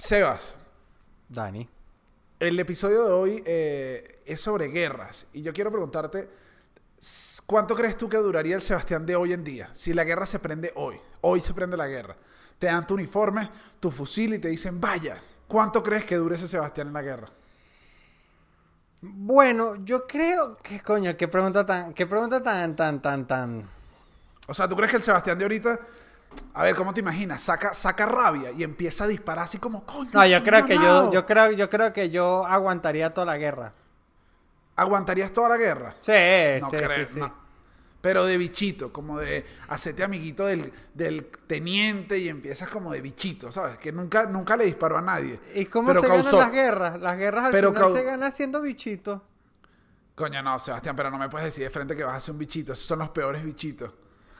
Sebas, Dani. el episodio de hoy eh, es sobre guerras. Y yo quiero preguntarte, ¿cuánto crees tú que duraría el Sebastián de hoy en día? Si la guerra se prende hoy, hoy se prende la guerra. Te dan tu uniforme, tu fusil y te dicen, vaya, ¿cuánto crees que dure ese Sebastián en la guerra? Bueno, yo creo que, coño, qué pregunta tan, qué pregunta tan, tan, tan, tan. O sea, ¿tú crees que el Sebastián de ahorita, a ver, ¿cómo te imaginas? Saca, saca rabia y empieza a disparar así como, coño. No, yo creo que yo, mamado"? yo creo, yo creo que yo aguantaría toda la guerra. ¿Aguantarías toda la guerra? Sí, No sí, creo, sí, sí. no. Pero de bichito, como de hacerte amiguito del, del teniente y empiezas como de bichito, ¿sabes? Que nunca, nunca le disparó a nadie. ¿Y cómo pero se causó- ganan las guerras? Las guerras al Pero final se ganan siendo bichitos. Coño, no, Sebastián, pero no me puedes decir de frente que vas a ser un bichito. Esos son los peores bichitos.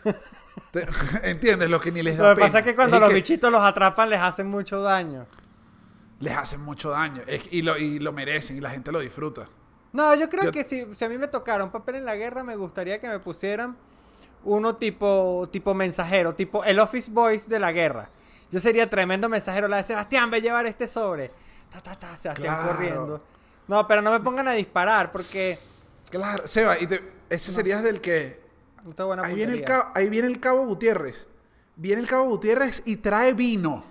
¿Entiendes? Los que ni les da Lo que pena. pasa es que cuando Es los que bichitos los atrapan les hacen mucho daño. Les hacen mucho daño. Es- y, lo, y lo merecen y la gente lo disfruta. No, yo creo Yo- que si, si a mí me tocara un papel en la guerra, me gustaría que me pusieran uno tipo, tipo mensajero, tipo el Office Boys de la guerra. Yo sería tremendo mensajero, la de Sebastián, ve a llevar este sobre. Ta, ta, ta, Sebastián Claro. corriendo. No, pero no me pongan a disparar porque... Claro, Seba, y te- ese serías del que Buena Ahí viene, el cabo, ahí viene el cabo Gutiérrez. Viene el cabo Gutiérrez y trae vino.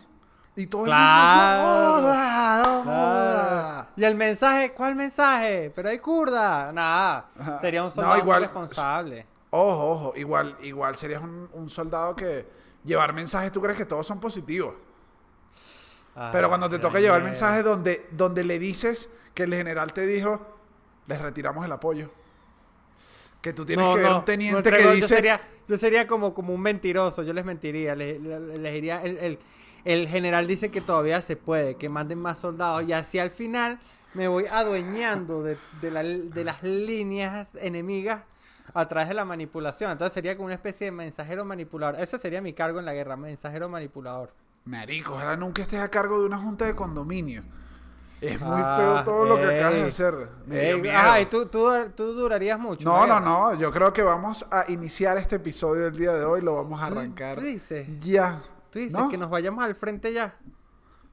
Y todo Claro. el mundo. "No joda, no Claro. joda". Y el mensaje, ¿cuál mensaje? Pero hay kurda. Nada, sería un No, soldado igual- responsable. Ojo, ojo. Igual, igual serías un, un soldado que llevar mensajes, tú crees que todos son positivos. Pero cuando te toca llevar mensajes donde, donde le dices que el general te dijo, les retiramos el apoyo. Que tú tienes No, que ver no, un teniente no que dice. Yo sería, yo sería como, como un mentiroso, yo les mentiría. Les, les- diría, el, el- el general dice que todavía se puede, que manden más soldados. Y así al final me voy adueñando de, de la- de las líneas enemigas a través de la manipulación. Entonces sería como una especie de mensajero manipulador. Ese sería mi cargo en la guerra, mensajero manipulador. Marico, ojalá nunca estés a cargo de una junta de condominio. Es muy Ah, feo todo lo que ey, acabas de hacer. Me Ey, ajá, y tú, tú, tú durarías mucho. No, no, no. Yo creo que vamos a iniciar este episodio del día de hoy. Lo vamos a ¿Tú- arrancar. tú dices? Ya. Tú dices ¿No? que nos vayamos al frente ya.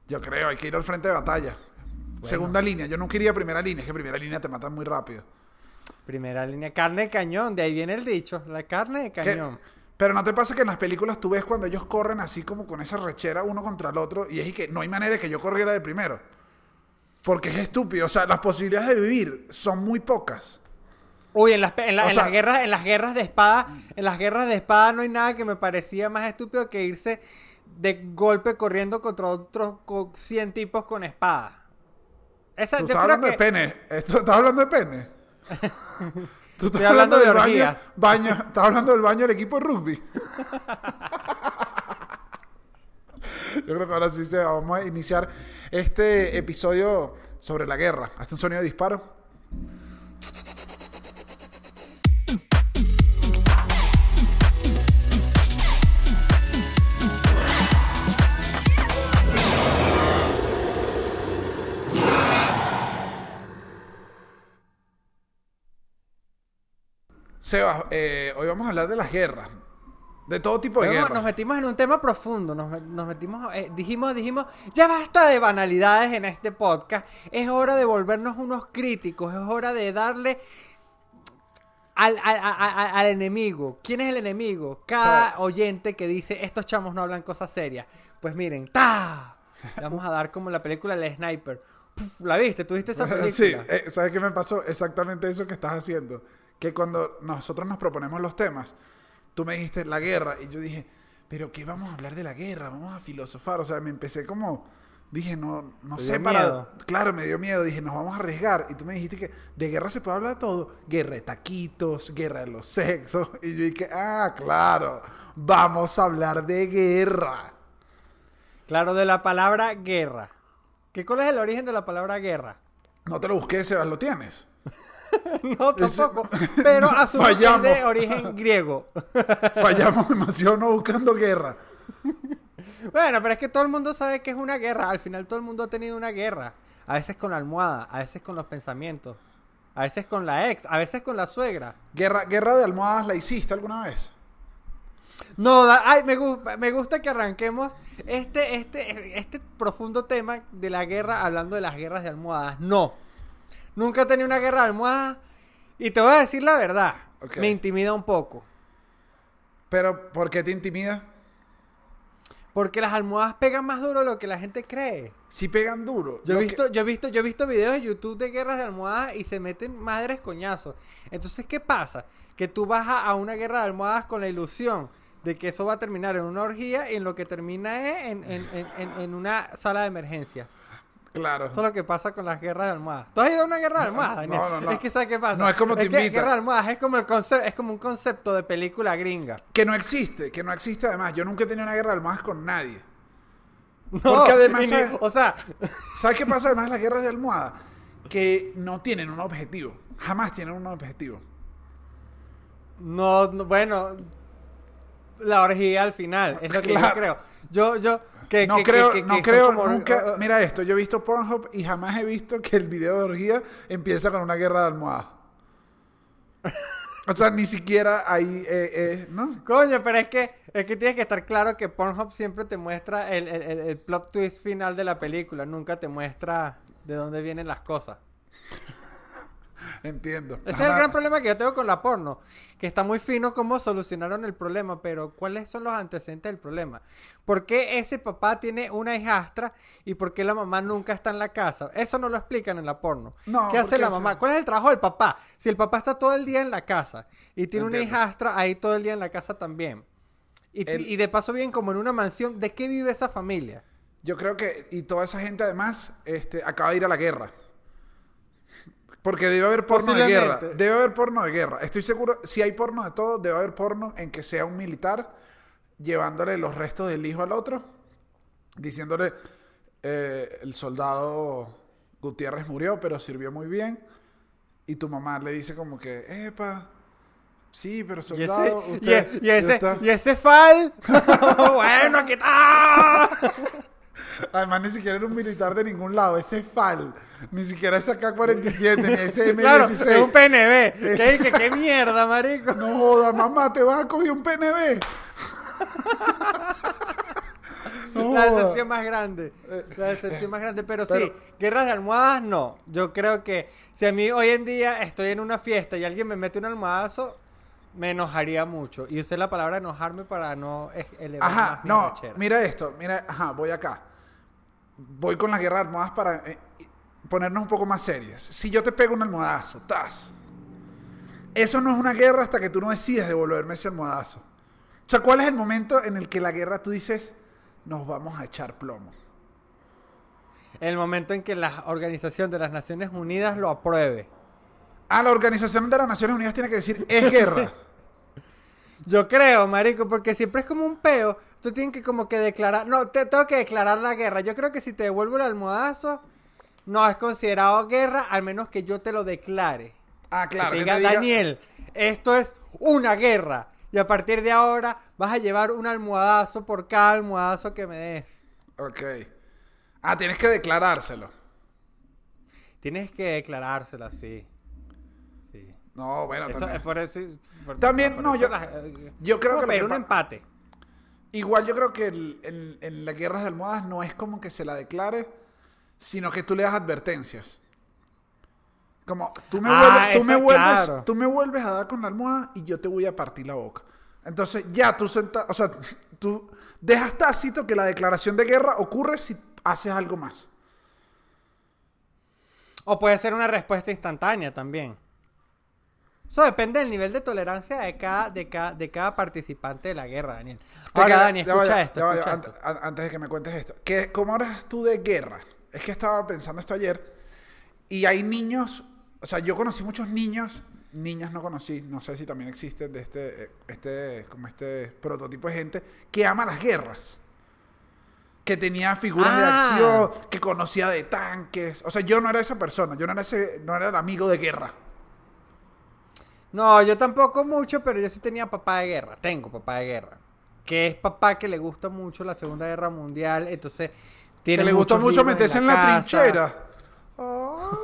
Yo creo, hay que ir al frente de batalla. Segunda línea. Yo nunca iría a primera línea. Es que primera línea te matan muy rápido. Primera línea, carne de cañón, de ahí viene el dicho, la carne de ¿Qué? cañón. Pero no te pasa que en las películas tú ves cuando ellos corren así como con esa rechera uno contra el otro y es y que no hay manera de que yo corriera de primero. Porque es estúpido. O sea, las posibilidades de vivir son muy pocas. Uy, en las, en, la- en sea- las guerras, en las guerras de espada, en las guerras de espada no hay nada que me parecía más estúpido que irse de golpe corriendo contra otros co- 100 tipos con espada. Esa, Tú estás hablando que de pene. Esto- ¿Estás hablando de pene? Tú estás Estoy hablando de del baño, orgías. baño. Estás hablando del baño del equipo de rugby. Yo creo que ahora sí se vamos a iniciar este episodio sobre la guerra. Hasta un sonido de disparo. Sebas, eh, hoy vamos a hablar de las guerras. De todo tipo de Luego guerras. nos metimos en un tema profundo, nos, met- nos metimos, eh, dijimos, dijimos, ya basta de banalidades en este podcast, es hora de volvernos unos críticos, es hora de darle al, al- enemigo. ¿Quién es el enemigo? Cada oyente que dice, estos chamos no hablan cosas serias. Pues miren, ¡ta! Vamos a dar como la película El Sniper. Puf, ¿La viste? ¿Tuviste esa película? Sí, eh, ¿sabes qué me pasó? Exactamente eso que estás haciendo. Que cuando nosotros nos proponemos los temas, tú me dijiste la guerra y yo dije, pero ¿qué vamos a hablar de la guerra? Vamos a filosofar. O sea, me empecé como, dije, no, no sé para... Claro, me dio miedo. Dije, nos vamos a arriesgar. Y tú me dijiste que de guerra se puede hablar de todo. Guerra de taquitos, guerra de los sexos. Y yo dije, ah, claro, vamos a hablar de guerra. Claro, de la palabra guerra. ¿Qué cuál es el origen de la palabra guerra? No te lo busqué, Sebas, lo tienes. No, tampoco. Pero es Fallamos. de origen griego. Fallamos demasiado no buscando guerra. Bueno, pero es que todo el mundo sabe que es una guerra. Al final todo el mundo ha tenido una guerra. A veces con la almohada, a veces con los pensamientos, a veces con la ex, a veces con la suegra. ¿Guerra, guerra de almohadas la hiciste alguna vez? No, da- ay, me, gu- me gusta que arranquemos este, este, este profundo tema de la guerra hablando de las guerras de almohadas. No. Nunca he tenido una guerra de almohadas. Y te voy a decir la verdad. Me intimida un poco. Pero, ¿por qué te intimida? Porque las almohadas pegan más duro de lo que la gente cree. Si pegan duro. Yo he que- visto, yo he visto, yo he visto videos de YouTube de guerras de almohadas y se meten madres coñazos. Entonces, ¿qué pasa? Que tú vas a, a una guerra de almohadas con la ilusión de que eso va a terminar en una orgía y en lo que termina es en, en- en- en- en una sala de emergencias. Claro. Eso es lo que pasa con las guerras de almohadas. ¿Tú has ido a una guerra de almohadas, Daniel? no, no, no. Es que ¿sabes qué pasa? No, es como te que invita. guerra de almohadas es como, el concepto, es como un concepto de película gringa. Que no existe, que no existe además. Yo nunca he tenido una guerra de almohadas con nadie. No, Porque además, o sea, ¿Sabes qué pasa además en las guerras de almohada? Que no tienen un objetivo. Jamás tienen un objetivo. No, no, bueno, la orgía al final, es lo que Claro. yo creo. Yo, yo, que, no que- creo, que- no creo como- nunca. Mira esto, yo he visto Pornhub y jamás he visto que el video de orgía empieza con una guerra de almohadas. O sea, ni siquiera ahí, eh, eh, ¿no? Coño, pero es que, es que tienes que estar claro que Pornhub siempre te muestra el- el- el plot twist final de la película, nunca te muestra de dónde vienen las cosas. Entiendo. Ese es el gran problema que yo tengo con la porno. Que está muy fino cómo solucionaron el problema, pero ¿cuáles son los antecedentes del problema? ¿Por qué ese papá tiene una hijastra y por qué la mamá nunca está en la casa? Eso no lo explican en la porno. No, ¿Qué hace la eso- mamá? ¿Cuál es el trabajo del papá? Si el papá está todo el día en la casa y tiene una hijastra ahí todo el día en la casa también. Y, El- y de paso bien como en una mansión, ¿de qué vive esa familia? Yo creo que, y toda esa gente además, este, acaba de ir a la guerra. Porque debe haber porno de guerra. Debe haber porno de guerra. Estoy seguro, si hay porno de todo, debe haber porno en que sea un militar llevándole los restos del hijo al otro, diciéndole, eh, el soldado Gutiérrez murió, pero sirvió muy bien. Y tu mamá le dice como que, epa, sí, pero Y ese, soldado, y, usted, e- y ese, está-". y ese fal. bueno, ¿qué tal? Además, ni siquiera era un militar de ningún lado. Ese es FAL. Ni siquiera es AK-47, ni ese M16. Claro, es un PNB. ¿Qué, qué, qué mierda, marico? No joda, mamá, te vas a coger un PNB. No La decepción más grande. La decepción más grande. Pero, pero- sí, guerras de almohadas, no. Yo creo que si a mí hoy en día estoy en una fiesta y alguien me mete un almohadazo, me enojaría mucho. Y usé la palabra enojarme para no elevar Ajá, más mi no, mira esto, mira, ajá, voy acá. Voy con la guerra de almohadas para eh, ponernos un poco más serios. Si yo te pego un almohadazo, tas. Eso no es una guerra hasta que tú no decides devolverme ese almohadazo. O sea, ¿cuál es el momento en el que la guerra tú dices, nos vamos a echar plomo? El momento en que la Organización de las Naciones Unidas lo apruebe. Ah, la Organización de las Naciones Unidas tiene que decir, es guerra. Yo creo, marico, porque siempre es como un peo. Tú tienes que como que declarar... No, te tengo que declarar la guerra. Yo creo que si te devuelvo el almohadazo, no es considerado guerra, al menos que yo te lo declare. Ah, claro. que diga, diga- Daniel, esto es una guerra. Y a partir de ahora vas a llevar un almohadazo por cada almohadazo que me des. Ok. Ah, tienes que declarárselo. Tienes que declarárselo. Sí. No, bueno, Eso también. es por eso. por- También, por no, eso yo- yo creo que que un pa- empate. Igual yo creo que el- en, en las guerras de almohadas no es como que se la declare, sino que tú le das advertencias. Como, tú me, Ah, vuelves, tú, me vuelves, claro. tú me vuelves a dar con la almohada y yo te voy a partir la boca. Entonces ya tú senta, o sea, tú dejas tácito que la declaración de guerra ocurre si haces algo más. O puede ser una respuesta instantánea también. Eso depende del nivel de tolerancia de cada, de cada, de cada participante de la guerra, Daniel. Ahora, Porque, Dani, escucha esto. escucha an- antes de que me cuentes esto. ¿Qué, ¿Cómo hablas tú de guerra? Es que estaba pensando esto ayer. Y hay niños, o sea, yo conocí muchos niños, niñas no conocí, no sé si también existe de este, eh, este, como este prototipo de gente, que ama las guerras. Que tenía figuras de Ah. acción, que conocía de tanques. O sea, yo no era esa persona, yo no era ese, no era el amigo de guerra. No, yo tampoco mucho, pero yo sí tenía papá de guerra. Tengo papá de guerra. Que es papá que le gusta mucho la Segunda Guerra Mundial. Entonces, Que tiene le gustó muchos mucho meterse en la, casa. trinchera. Ah.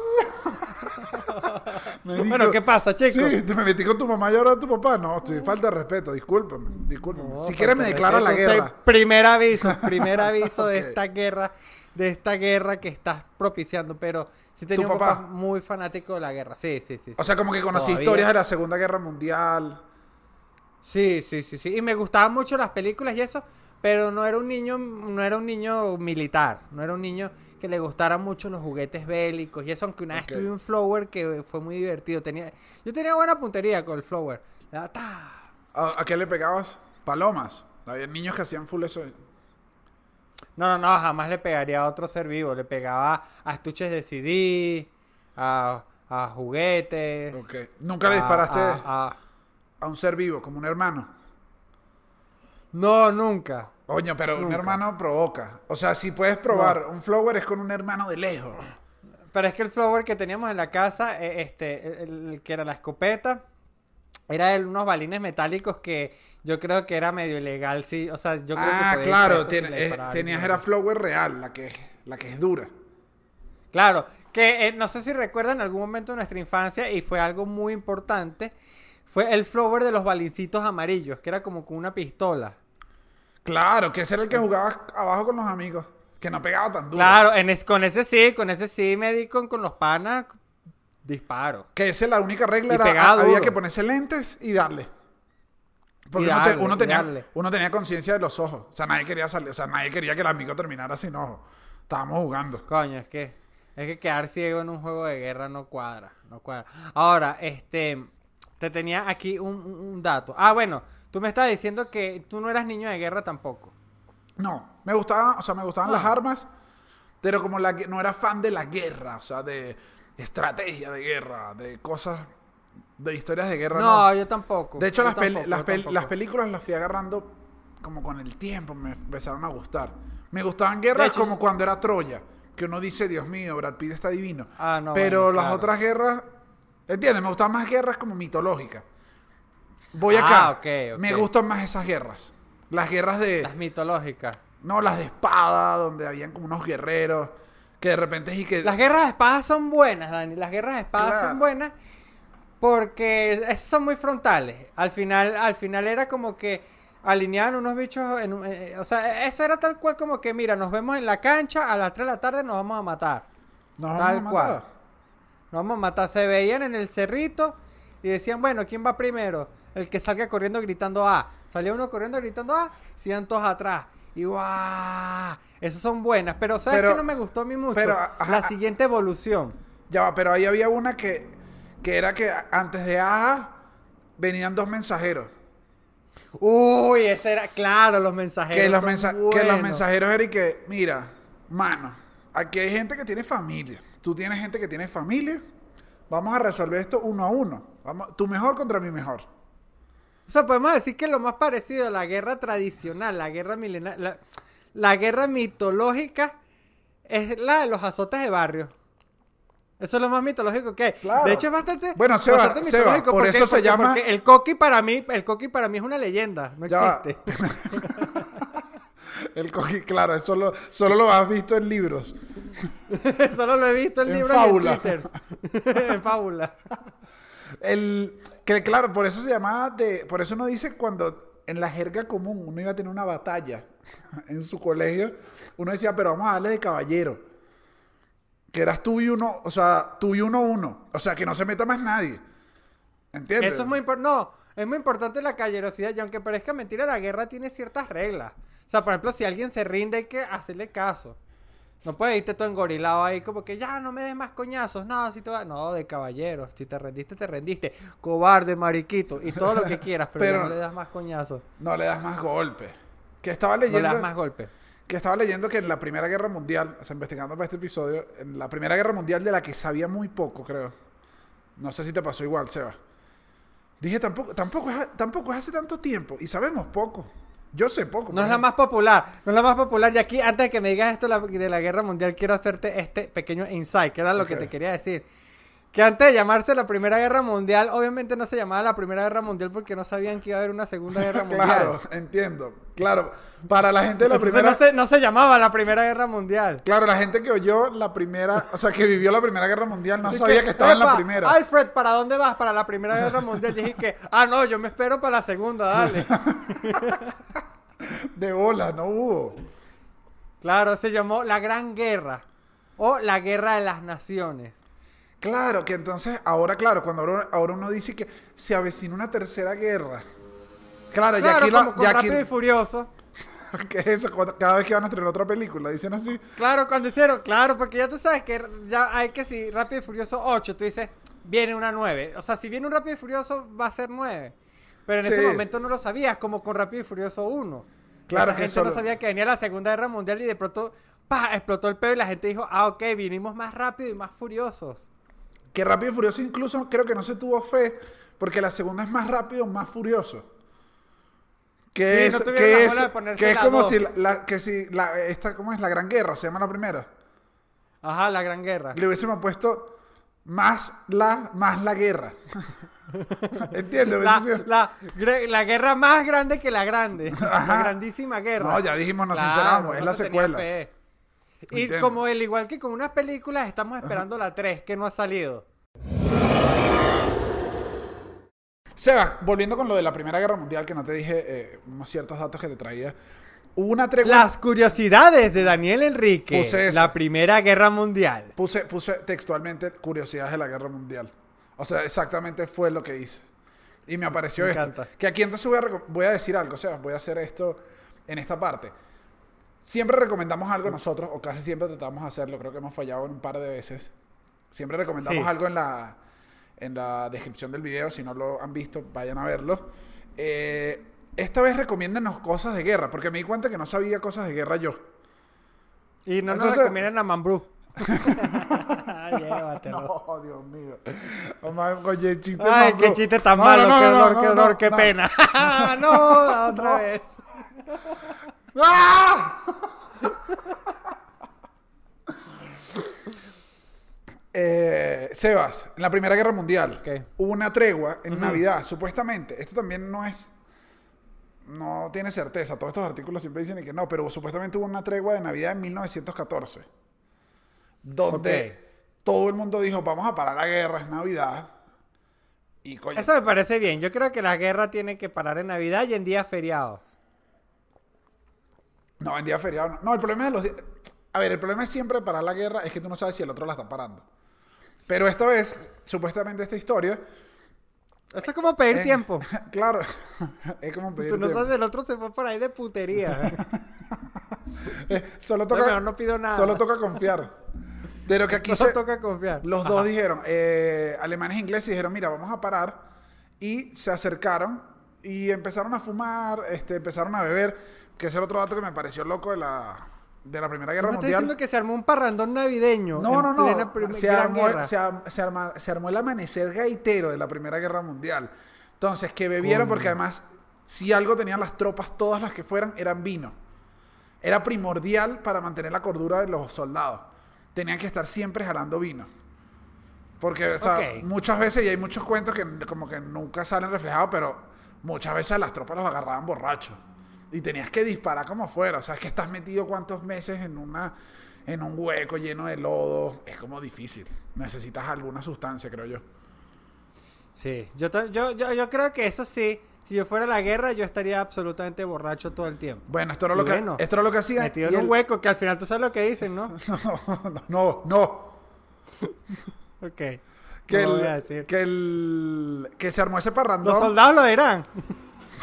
Marico, Bueno, ¿qué pasa, chico? Sí, te me metí con tu mamá y ahora tu papá. No, estoy falta de respeto, discúlpame, discúlpame. No, si quieres me declara la guerra. Primer aviso, primer aviso de esta guerra, de esta guerra que estás propiciando, pero sí tenía ¿Tu un papá? papá muy fanático de la guerra. Sí, sí, sí. O sí. sea, como que conocí Todavía. historias de la Segunda Guerra Mundial. Sí, sí, sí, sí. Y me gustaban mucho las películas y eso, pero no era un niño, no era un niño militar, no era un niño que le gustaran mucho los juguetes bélicos y eso, aunque una vez tuve un flower que fue muy divertido. Tenía, yo tenía buena puntería con el flower. ¿A, a qué le pegabas? Palomas. Había niños que hacían full eso. No, no, no, jamás le pegaría a otro ser vivo. Le pegaba a estuches de CD, a, a juguetes. Ok. ¿Nunca le disparaste a, a- un ser vivo, como un hermano? No, nunca. Oño, pero un hermano provoca. O sea, si puedes probar un flower es con un hermano de lejos. Pero es que el flower que teníamos en la casa, eh, este, el, el que era la escopeta, era de unos balines metálicos que yo creo que era medio ilegal, sí. O sea, yo creo ah, claro. tenías alguien. era flower real, la que, la que es dura. Claro, que eh, no sé si recuerdan en algún momento de nuestra infancia y fue algo muy importante. Fue el flower de los balincitos amarillos, que era como con una pistola. Claro, que ese era el que jugaba abajo con los amigos. Que no pegaba tan duro. Claro, en es- con ese sí, con ese sí me di con, con los panas disparo. Que esa es la única regla. Era, había que ponerse lentes y darle. Porque uno, te- tenía, uno tenía conciencia de los ojos. O sea, nadie quería salir. O sea, nadie quería que el amigo terminara sin ojos. Estábamos jugando. Coño, es que es que quedar ciego en un juego de guerra no cuadra, no cuadra. Ahora, este te tenía aquí un, dato. Ah, bueno, tú me estabas diciendo que tú no eras niño de guerra tampoco. No, me gustaba, o sea, me gustaban Ah. las armas, pero como la, no era fan de la guerra, o sea, de estrategia de guerra, de cosas, de historias de guerra. No, No, yo tampoco. De hecho, las, pel- las, pel- películas las fui agarrando como con el tiempo, me empezaron a gustar. Me gustaban guerras hecho, como cuando era Troya, que uno dice, Dios mío, Brad Pitt está divino. Ah, no, pero bueno, las claro. otras guerras, ¿entiendes? Me gustan más guerras como mitológicas. Voy Ah, acá. ok, ok. Me gustan más esas guerras. Las guerras de... Las mitológicas. No, las de espada, donde habían como unos guerreros. Que de repente y que. Las guerras de espadas son buenas, Dani. Las guerras de espadas Claro. son buenas porque esas son muy frontales. Al final, al final era como que alineaban unos bichos en un- eh, o sea, eso era tal cual como que mira, nos vemos en la cancha a las 3 de la tarde nos vamos a matar. Nos vamos tal a matar. cual. Nos vamos a matar. Se veían en el cerrito y decían, bueno, ¿quién va primero? El que salga corriendo gritando A. Salía uno corriendo gritando A, se iban todos atrás. Y guau, esas son buenas. Pero ¿sabes Pero- qué no me gustó a mí mucho? pero, ajá, la ajá. siguiente evolución. Ya va, pero ahí había una que, que era que antes de Aja venían dos mensajeros. Uy, ese era, claro, los mensajeros. Que los, que mensajeros eran y que, mira, mano, aquí hay gente que tiene familia. Tú tienes gente que tiene familia. Vamos a resolver esto uno a uno. Vamos, tu mejor contra mi mejor. O sea, podemos decir que lo más parecido a la guerra tradicional, la guerra milenaria, la, la guerra mitológica es la de los azotes de barrio. Eso es lo más mitológico que hay. Claro. De hecho, es bastante. Bueno, Seba, bastante Seba, mitológico por porque- eso se porque- llama- porque el coqui para mí, el coqui para mí es una leyenda, no Ya existe. El coqui, claro, eso lo- solo lo has visto en libros. Solo lo he visto en En libros y fábula. en Twitter. en fábula. El, que claro, por eso se llamaba de. Por eso uno dice cuando en la jerga común uno iba a tener una batalla en su colegio, uno decía, pero vamos a darle de caballero. Que eras tú y uno, o sea, tú y uno uno. O sea, que no se meta más nadie. ¿Entiendes? Eso es muy importante. No, es muy importante la caballerosidad. Y aunque parezca mentira, la guerra tiene ciertas reglas. O sea, por ejemplo, si alguien se rinde, hay que hacerle caso. No puedes irte todo engorilado ahí como que ya no me des más coñazos. No, si te va... No, de caballero. Si te rendiste, te rendiste. Cobarde, mariquito. Y todo lo que quieras, pero, no le das más coñazos. No le das más golpes. Que estaba No le leyendo. das más golpes. que estaba leyendo que en la Primera Guerra Mundial, o sea, investigando para este episodio, en la Primera Guerra Mundial de la que sabía muy poco, creo. No sé si te pasó igual, Seba. Dije, tampoco, tampoco, es, tampoco es hace tanto tiempo y sabemos poco. Yo sé poco. No es la más popular, no es la más popular. Y aquí, antes de que me digas esto la- de la guerra mundial, quiero hacerte este pequeño insight, que era lo que te quería decir. Que antes de llamarse la Primera Guerra Mundial, obviamente no se llamaba la Primera Guerra Mundial porque no sabían que iba a haber una Segunda Guerra Mundial. Claro, entiendo. Claro, para la gente de la Entonces primera... no, se, no se llamaba la Primera Guerra Mundial. Claro, la gente que oyó la primera, o sea, que vivió la primera guerra mundial no Así sabía que, estaba en la "Epa, primera. Alfred, ¿para dónde vas? Para la Primera Guerra Mundial. Y dije que, ah, no, yo me espero para la Segunda, dale. De bola, no hubo. Claro, se llamó la Gran Guerra. O la Guerra de las Naciones. Claro, que entonces, ahora, claro, cuando ahora, ahora uno dice que se avecina una tercera guerra. Claro, Claro, ya aquí, como la, con ya aquí Rápido y Furioso. ¿qué es eso? Cuando- Cada vez que van a estrenar otra película, dicen así. Claro, cuando hicieron, claro, porque ya tú sabes que ya hay que si Rápido y Furioso 8, tú dices, viene una 9. O sea, si viene un Rápido y Furioso, va a ser 9. Pero en ese momento no lo sabías, como con Rápido y Furioso 1. Claro Esa que gente solo- no sabía que venía la Segunda Guerra Mundial y de pronto, ¡pah! explotó el pedo y la gente dijo, ah, ok, vinimos más rápido y más furiosos. Que Rápido y Furioso incluso creo que no se tuvo fe, porque la segunda es más rápido, más furioso. Que Sí, es, no que la es, que es la como dos. si, la, la- que si la, esta, ¿cómo es? La Gran Guerra, se llama la primera. Ajá, la Gran Guerra. Le hubiésemos puesto más la, más la guerra. ¿Entiendes? La, la, la guerra más grande que la grande. Ajá. La grandísima guerra. No, ya dijimos, nos Claro, sinceramos, es no la se tenía secuela. Y Entiendo. como el igual que con unas películas, estamos esperando la 3, que no ha salido. Seba, volviendo con lo de la Primera Guerra Mundial, que no te dije eh, unos ciertos datos que te traía. Hubo una tregua. Las curiosidades de Daniel Enrique. Puse eso. La Primera Guerra Mundial. Puse, puse textualmente curiosidades de la Guerra Mundial. O sea, exactamente fue lo que hice. Y me apareció Me esto. encanta. Que aquí entonces voy a, voy a decir algo, Seba, voy a hacer esto en esta parte. Siempre recomendamos algo nosotros, o casi siempre tratamos de hacerlo, creo que hemos fallado en un par de veces. Siempre recomendamos Sí. algo en la, en la descripción del video, si no lo han visto, vayan a verlo. Eh, esta vez recomiéndanos cosas de guerra, porque me di cuenta que no sabía cosas de guerra yo. Y no nos Entonces- recomiendan a Mambrú. No, Dios mío. Omar, oye, chiste Ay, qué chiste tan No, malo, no, qué no, dolor, qué dolor, qué pena. no, otra vez. ¡Ah! Eh, Sebas, en la Primera Guerra Mundial hubo una tregua en. Navidad, supuestamente. Esto también no es. No tiene certeza. Todos estos artículos siempre dicen que no, pero supuestamente hubo una tregua de Navidad en 1914. Donde todo el mundo dijo: Vamos a parar la guerra, es Navidad. Y coño, Eso me parece bien. Yo creo que la guerra tiene que parar en Navidad y en días feriados. No, en día feriado no. No, el problema de los días... A ver, el problema es siempre parar la guerra es que tú no sabes si el otro la está parando. Pero esta vez, supuestamente esta historia... Eso es como pedir eh, tiempo. Claro, es como pedir Tú no tiempo. sabes, el otro se fue por ahí de putería. Eh, solo toca, mejor no pido nada. Solo toca confiar. Pero que aquí Solo se- toca confiar. los Ajá. dos dijeron, eh, alemanes e ingleses dijeron, mira, vamos a parar. Y se acercaron y empezaron a fumar, este, empezaron a beber, que es el otro dato que me pareció loco de la, de la Primera ¿Tú Guerra me estás Mundial. diciendo que se armó un parrandón navideño? No, en no, no. plena prim- Se Gran armó, Guerra? se, am- se arma- se armó el amanecer gaitero de la Primera Guerra Mundial. Entonces, que bebieron, Coño. porque además, si algo tenían las tropas, todas las que fueran, eran vino. Era primordial para mantener la cordura de los soldados. Tenían que estar siempre jalando vino. Porque, o sea, Ok. muchas veces, y hay muchos cuentos que como que nunca salen reflejados, pero muchas veces las tropas los agarraban borrachos. Y tenías que disparar como fuera. O sea, es que estás metido cuántos meses en una en un hueco lleno de lodo. Es como difícil. Necesitas alguna sustancia, creo yo. Sí, yo, yo, yo, yo creo que eso sí. Si yo fuera a la guerra, yo estaría absolutamente borracho todo el tiempo. Bueno, esto era Y lo que, bueno, esto era lo que hacían. Metido en un el- hueco, que al final tú sabes lo que dicen, ¿no? no, no. Ok. Que, no el, voy a decir. que el que se armó ese parrandón. Los soldados lo dirán.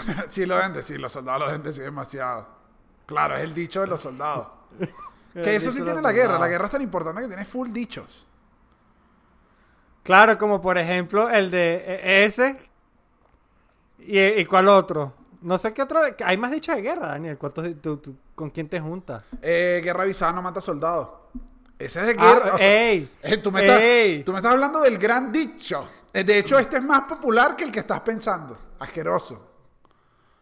sí lo deben decir, los soldados lo deben decir demasiado. Claro, es el dicho de los soldados. que eso sí tiene la guerra. La guerra es tan importante que tiene full dichos. Claro, como por ejemplo el de e- ese. ¿Y, y cuál otro? No sé qué otro. Hay más dichos de guerra, Daniel. ¿Cuántos, de- tú- tú- ¿Con quién te juntas? Eh, guerra avisada no mata soldados. Ese es de Ah, guerra. o sea, ey, eh, tú, me estás, ey. tú me estás hablando del gran dicho. Eh, De hecho, este es más popular que el que estás pensando. Asqueroso.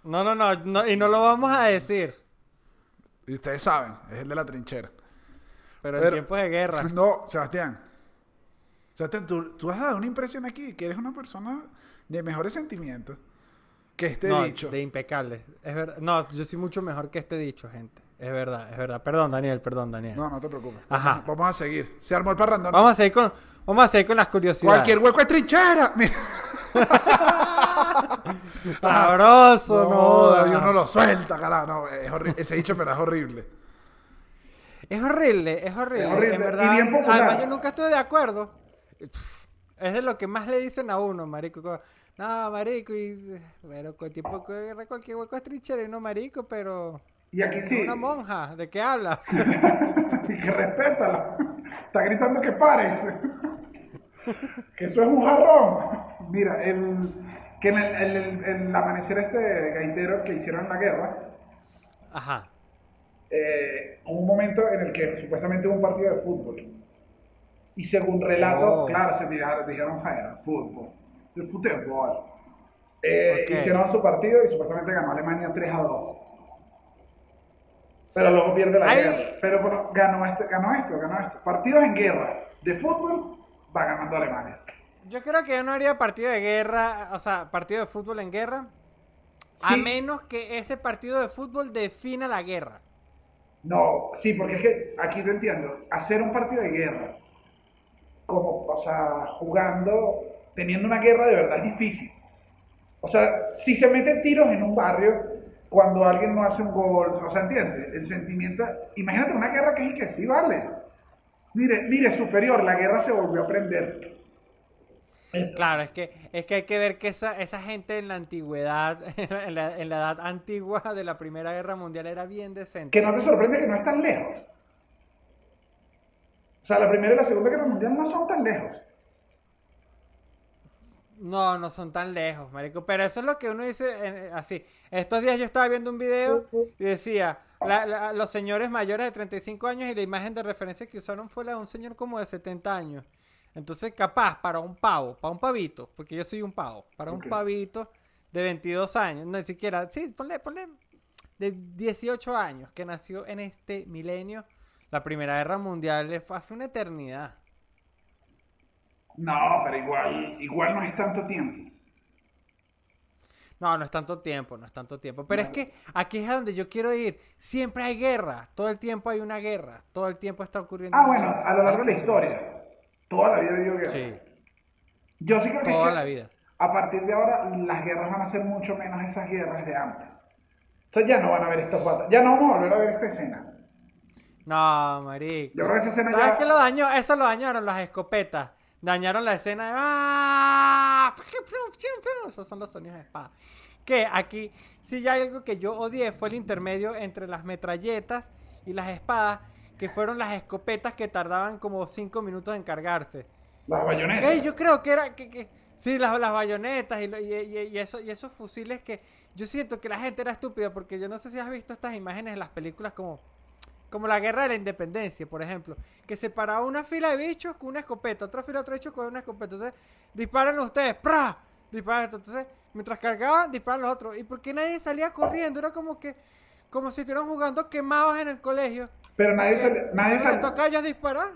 No, no, no, no, y no lo vamos a decir. Y ustedes saben, es el de la trinchera. Pero, Pero- en tiempos de guerra. No, Sebastián. te- tú, tú has dado una impresión aquí que eres una persona de mejores sentimientos que este no, dicho. de impecable. Es verdad. No, yo soy mucho mejor que este dicho, gente. Es verdad, es verdad. Perdón, Daniel, perdón, Daniel. No, no te preocupes. Ajá. Vamos, vamos a seguir. Se armó el parrandón. Vamos a seguir con, vamos a seguir con las curiosidades. Cualquier hueco es trinchera. Mira. Sabroso, no. David uno lo suelta, carajo. No, es horri- Ese dicho verdad es horrible. Es horrible, es horrible. Es horrible, En y verdad, bien además yo nunca estoy de acuerdo. Es de lo que más le dicen a uno, marico. como, No, marico, y, pero con tiempo que cualquier hueco es trinchera y no marico, pero Y aquí sí. una monja, ¿de qué hablas? y que respétala. Está gritando que pares. que eso es un jarrón. Mira, el, que en el, el- el amanecer este gaitero que hicieron la guerra, Ajá. eh, un momento en el que supuestamente hubo un partido de fútbol. Y según relato, Oh. claro, se dijeron, dijeron "Ah, era fútbol, el fútbol. Eh. Hicieron su partido y supuestamente ganó Alemania 3 a 2. Pero luego pierde la Ay. guerra. Pero bueno, ganó, este, ganó esto, ganó esto. Partidos en guerra de fútbol va ganando Alemania. Yo creo que yo no haría partido de guerra, o sea, partido de fútbol en guerra, a menos que ese partido de fútbol defina la guerra. No, sí, porque es que aquí te entiendo. Hacer un partido de guerra, como, o sea, jugando, teniendo una guerra de verdad es difícil. O sea, si se meten tiros en un barrio cuando alguien no hace un gol, o sea, ¿entiendes? El sentimiento. Imagínate una guerra que es que sí, vale. Mire, mire, superior, la guerra se volvió a prender. Claro, es que, es que hay que ver que esa, esa gente en la antigüedad, en la, en la edad antigua de la Primera Guerra Mundial era bien decente. Que no te sorprende que no es tan lejos. O sea, la primera y la segunda guerra mundial no son tan lejos. No, no son tan lejos, marico. Pero eso es lo que uno dice eh, así. Estos días yo estaba viendo un video y decía, la- la- los señores mayores de 35 años y la imagen de referencia que usaron fue la de un señor como de 70 años. Entonces, capaz, para un pavo, para un pavito, porque yo soy un pavo, para un pavito de 22 años, no ni siquiera, sí, ponle, ponle, de 18 años, que nació en este milenio, la Primera Guerra Mundial le fue hace una eternidad. No, pero igual, igual no es tanto tiempo. No, no es tanto tiempo, no es tanto tiempo. Pero es que aquí es a donde yo quiero ir. Siempre hay guerra. Todo el tiempo hay una guerra. Todo el tiempo está ocurriendo. Ah, bueno, a lo largo de la historia. Toda la vida digo guerra. Sí, Yo sí creo que, toda la vida. a partir de ahora las guerras van a ser mucho menos esas guerras de antes. Entonces ya no van a ver estos patas. Ya no vamos a volver a ver esta escena. No, marico. Yo creo que esa escena ¿Sabes ya... qué lo dañó? Eso lo dañaron las escopetas. Dañaron la escena de... ¡Ah! Esos son los sonidos de espada. Que aquí, si ya hay algo que yo odié, fue el intermedio entre las metralletas y las espadas, que fueron las escopetas que tardaban como 5 minutos en cargarse. Las bayonetas. Yo creo que era que, que- sí, las, las bayonetas y, y, y- y eso, y esos fusiles que yo siento que la gente era estúpida porque yo no sé si has visto estas imágenes en las películas como, como la guerra de la independencia, por ejemplo, que se paraba una fila de bichos con una escopeta, otra fila de otros bichos con una escopeta, entonces disparan ustedes, ¡pra! Disparan, entonces mientras cargaban, disparan los otros. ¿Y por qué nadie salía corriendo? Era como que, como si estuvieran jugando quemados en el colegio. Pero nadie sale... Nadie sale... toca a ellos disparar.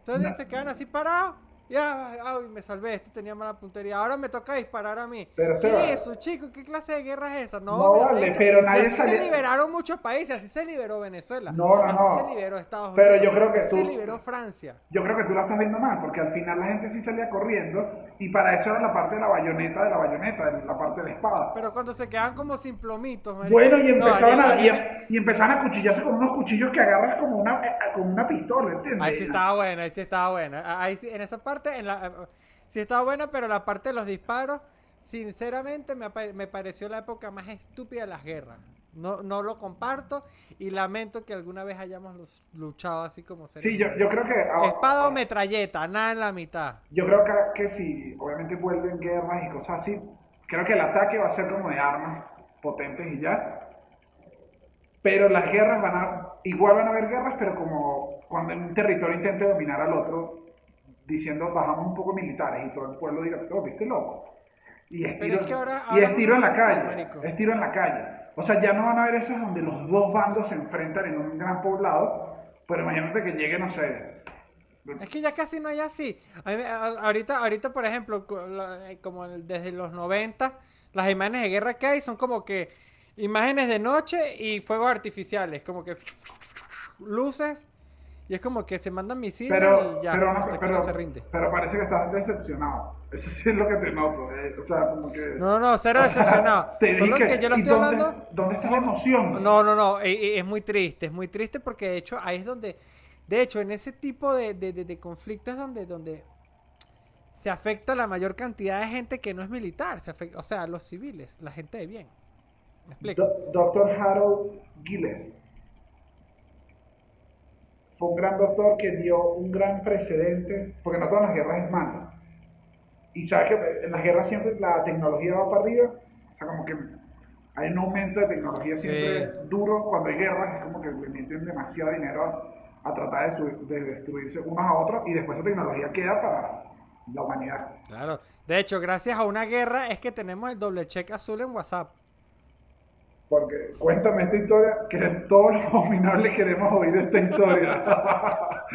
Entonces No. se quedan así parados. Ya, ay, me salvé, este tenía mala puntería. Ahora me toca disparar a mí. Pero, ¿Qué Seba- es eso, chicos? ¿Qué clase de guerra es esa? No, No vale, pero nadie así salía- se liberaron muchos países, así se liberó Venezuela. No, no, así no. se liberó Estados Pero Unidos. yo creo que así tú- se liberó Francia. Yo creo que tú la estás viendo mal, porque al final la gente sí salía corriendo y para eso era la parte de la bayoneta, de la bayoneta, de la parte de la espada. Pero cuando se quedaban como sin plomitos. Bueno, y No, empezaban, Ariel, a, y, Ariel- y empezaban a cuchillarse con unos cuchillos que agarras como una, eh, como una pistola, ¿entiendes? Ahí sí estaba buena, ahí sí estaba buena. Ahí sí, en esa parte, en la, sí estaba buena, pero la parte de los disparos, sinceramente me, me pareció la época más estúpida de las guerras. No, no lo comparto y lamento que alguna vez hayamos luchado así como seres Sí, yo, yo creo que... ah, Espada o metralleta, nada en la mitad. Yo creo que, que si obviamente vuelven guerras y cosas así, creo que el ataque va a ser como de armas potentes y ya. Pero las guerras van a, igual van a haber guerras, pero como cuando un territorio intente dominar al otro, diciendo bajamos un poco militares y todo el pueblo diga, todo, viste loco. Y es Pero tiro, es que ahora- y ahora es tiro no en la calle, marico. es tiro en la calle. O sea, ya no van a haber esas donde los dos bandos se enfrentan en un gran poblado, pero imagínate que llegue, no sé, Es que ya casi no hay así. Ahorita, ahorita, por ejemplo, eh, como desde los 90, las imágenes de guerra que hay son como que imágenes de noche y fuegos artificiales, como que luces y es como que se mandan misiles Pero, y ya, pero, hasta que no se rinde. pero parece que estás decepcionado. Eso sí es lo que te noto. eh, O sea, como que. No, no, cero sea, decepcionado. te Solo dije, que yo lo ¿y estoy dónde- hablando. ¿Dónde está la emoción? No, no, no, e- e- es muy triste, es muy triste porque de hecho ahí es donde, de hecho, en ese tipo de, de, de- de conflictos es donde, donde se afecta la mayor cantidad de gente que no es militar, se afecta, o sea, los civiles, la gente de bien. ¿Me explico? Do- Doctor Harold Gilles fue un gran doctor que dio un gran precedente, porque no todas las guerras es malo. Y sabes que en las guerras siempre la tecnología va para arriba, o sea, como que hay un aumento de tecnología siempre Sí. duro cuando hay guerras, es como que le meten demasiado dinero a, tratar de, su- de destruirse unos a otros y después esa tecnología queda para la humanidad. Claro. De hecho, gracias a una guerra es que tenemos el doble check azul en WhatsApp. Porque cuéntame esta historia, que todos los abominables queremos oír esta historia.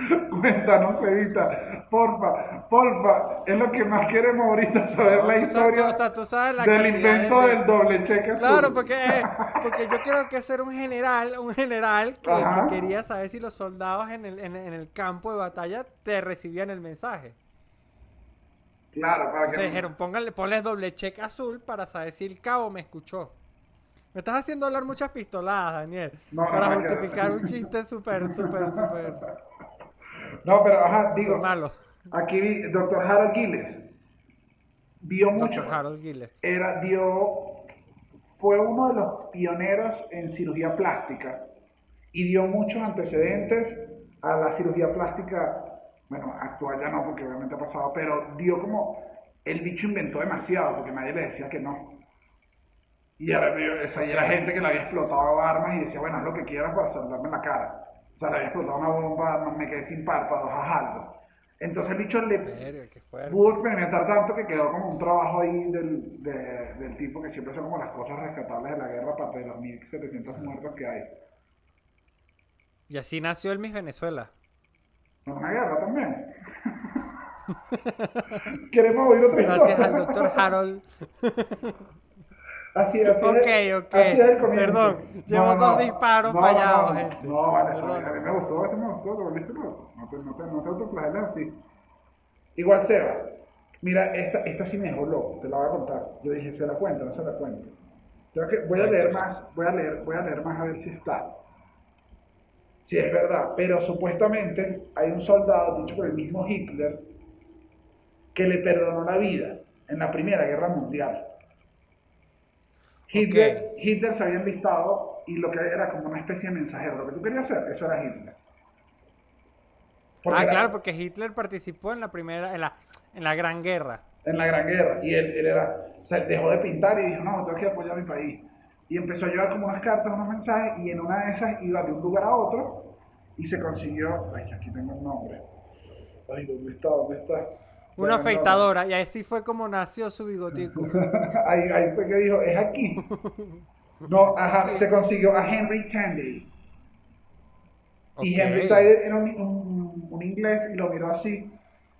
Cuéntanos, Evita. Porfa, porfa, es lo que más queremos ahorita, saber No, la sabes- historia o sea, tú sabes la del invento de- del doble cheque azul. Claro, porque, eh, porque yo creo que ser un general, un general que, quería saber si los soldados en el, en, en el campo de batalla te recibían el mensaje. Claro, para que... dijeron, póngale, ponle doble check azul para saber si el cabo me escuchó. Me estás haciendo hablar muchas pistoladas, Daniel. No, para no, justificar un chiste súper, súper, súper No, pero ajá, digo, malo. aquí vi, doctor Harold Gilles dio mucho... Dr. Harold Gilles. era, dio, fue uno de los pioneros en cirugía plástica y dio muchos antecedentes a la cirugía plástica, bueno, actual ya no, porque obviamente ha pasado, pero dio como, el bicho inventó demasiado, porque nadie le decía que no. Y era, o sea, y era gente que le había explotado armas y decía, bueno, haz lo que quieras para saltarme en la cara. O sea, le había explotado una bomba, me quedé sin párpados, haz algo. Entonces el bicho le, pudo experimentar tanto que quedó como un trabajo ahí del, de- del tipo que siempre son como las cosas rescatables de la guerra, aparte de los 1700 muertos que hay. Y así nació el Miss Venezuela. ¿No es una guerra también? Queremos oír otra Gracias historia. al doctor Harold. Así, así Ok, es, ok. así es el comienzo. Perdón, llevo dos disparos fallados, no, gente. No, vale, Perdón. bien, a mí me gustó, este me gustó, lo volviste loco. No te, no te, no te autoflageles así. Igual, Sebas, mira, esta, esta sí me dejó loco, te la voy a contar. Yo dije, ¿se la cuento no se la cuento? Tengo que, voy a leer más, voy a leer, voy a leer más a ver si está. Si es verdad, pero supuestamente hay un soldado, dicho por el mismo Hitler, que le perdonó la vida en la Primera Guerra Mundial. Hitler, Hitler se había enlistado y lo que era como una especie de mensajero. Lo que tú querías hacer, eso era Hitler. Porque ah, era claro, porque Hitler participó en la primera, en la, en la Gran Guerra. En la Gran Guerra. Y él, él era, se dejó de pintar y dijo, no, tengo que apoyar a mi país. Y empezó a llevar como unas cartas, unos mensajes, y en una de esas iba de un lugar a otro y se consiguió. Ay, aquí tengo el nombre. Ay, ¿dónde está? ¿Dónde está? Una afeitadora. Y así fue como nació su bigotico. ahí, ahí fue que dijo, es aquí. No, ajá, se consiguió a Henry Tandy. Y. Henry Tandy era un, un- un inglés y lo miró así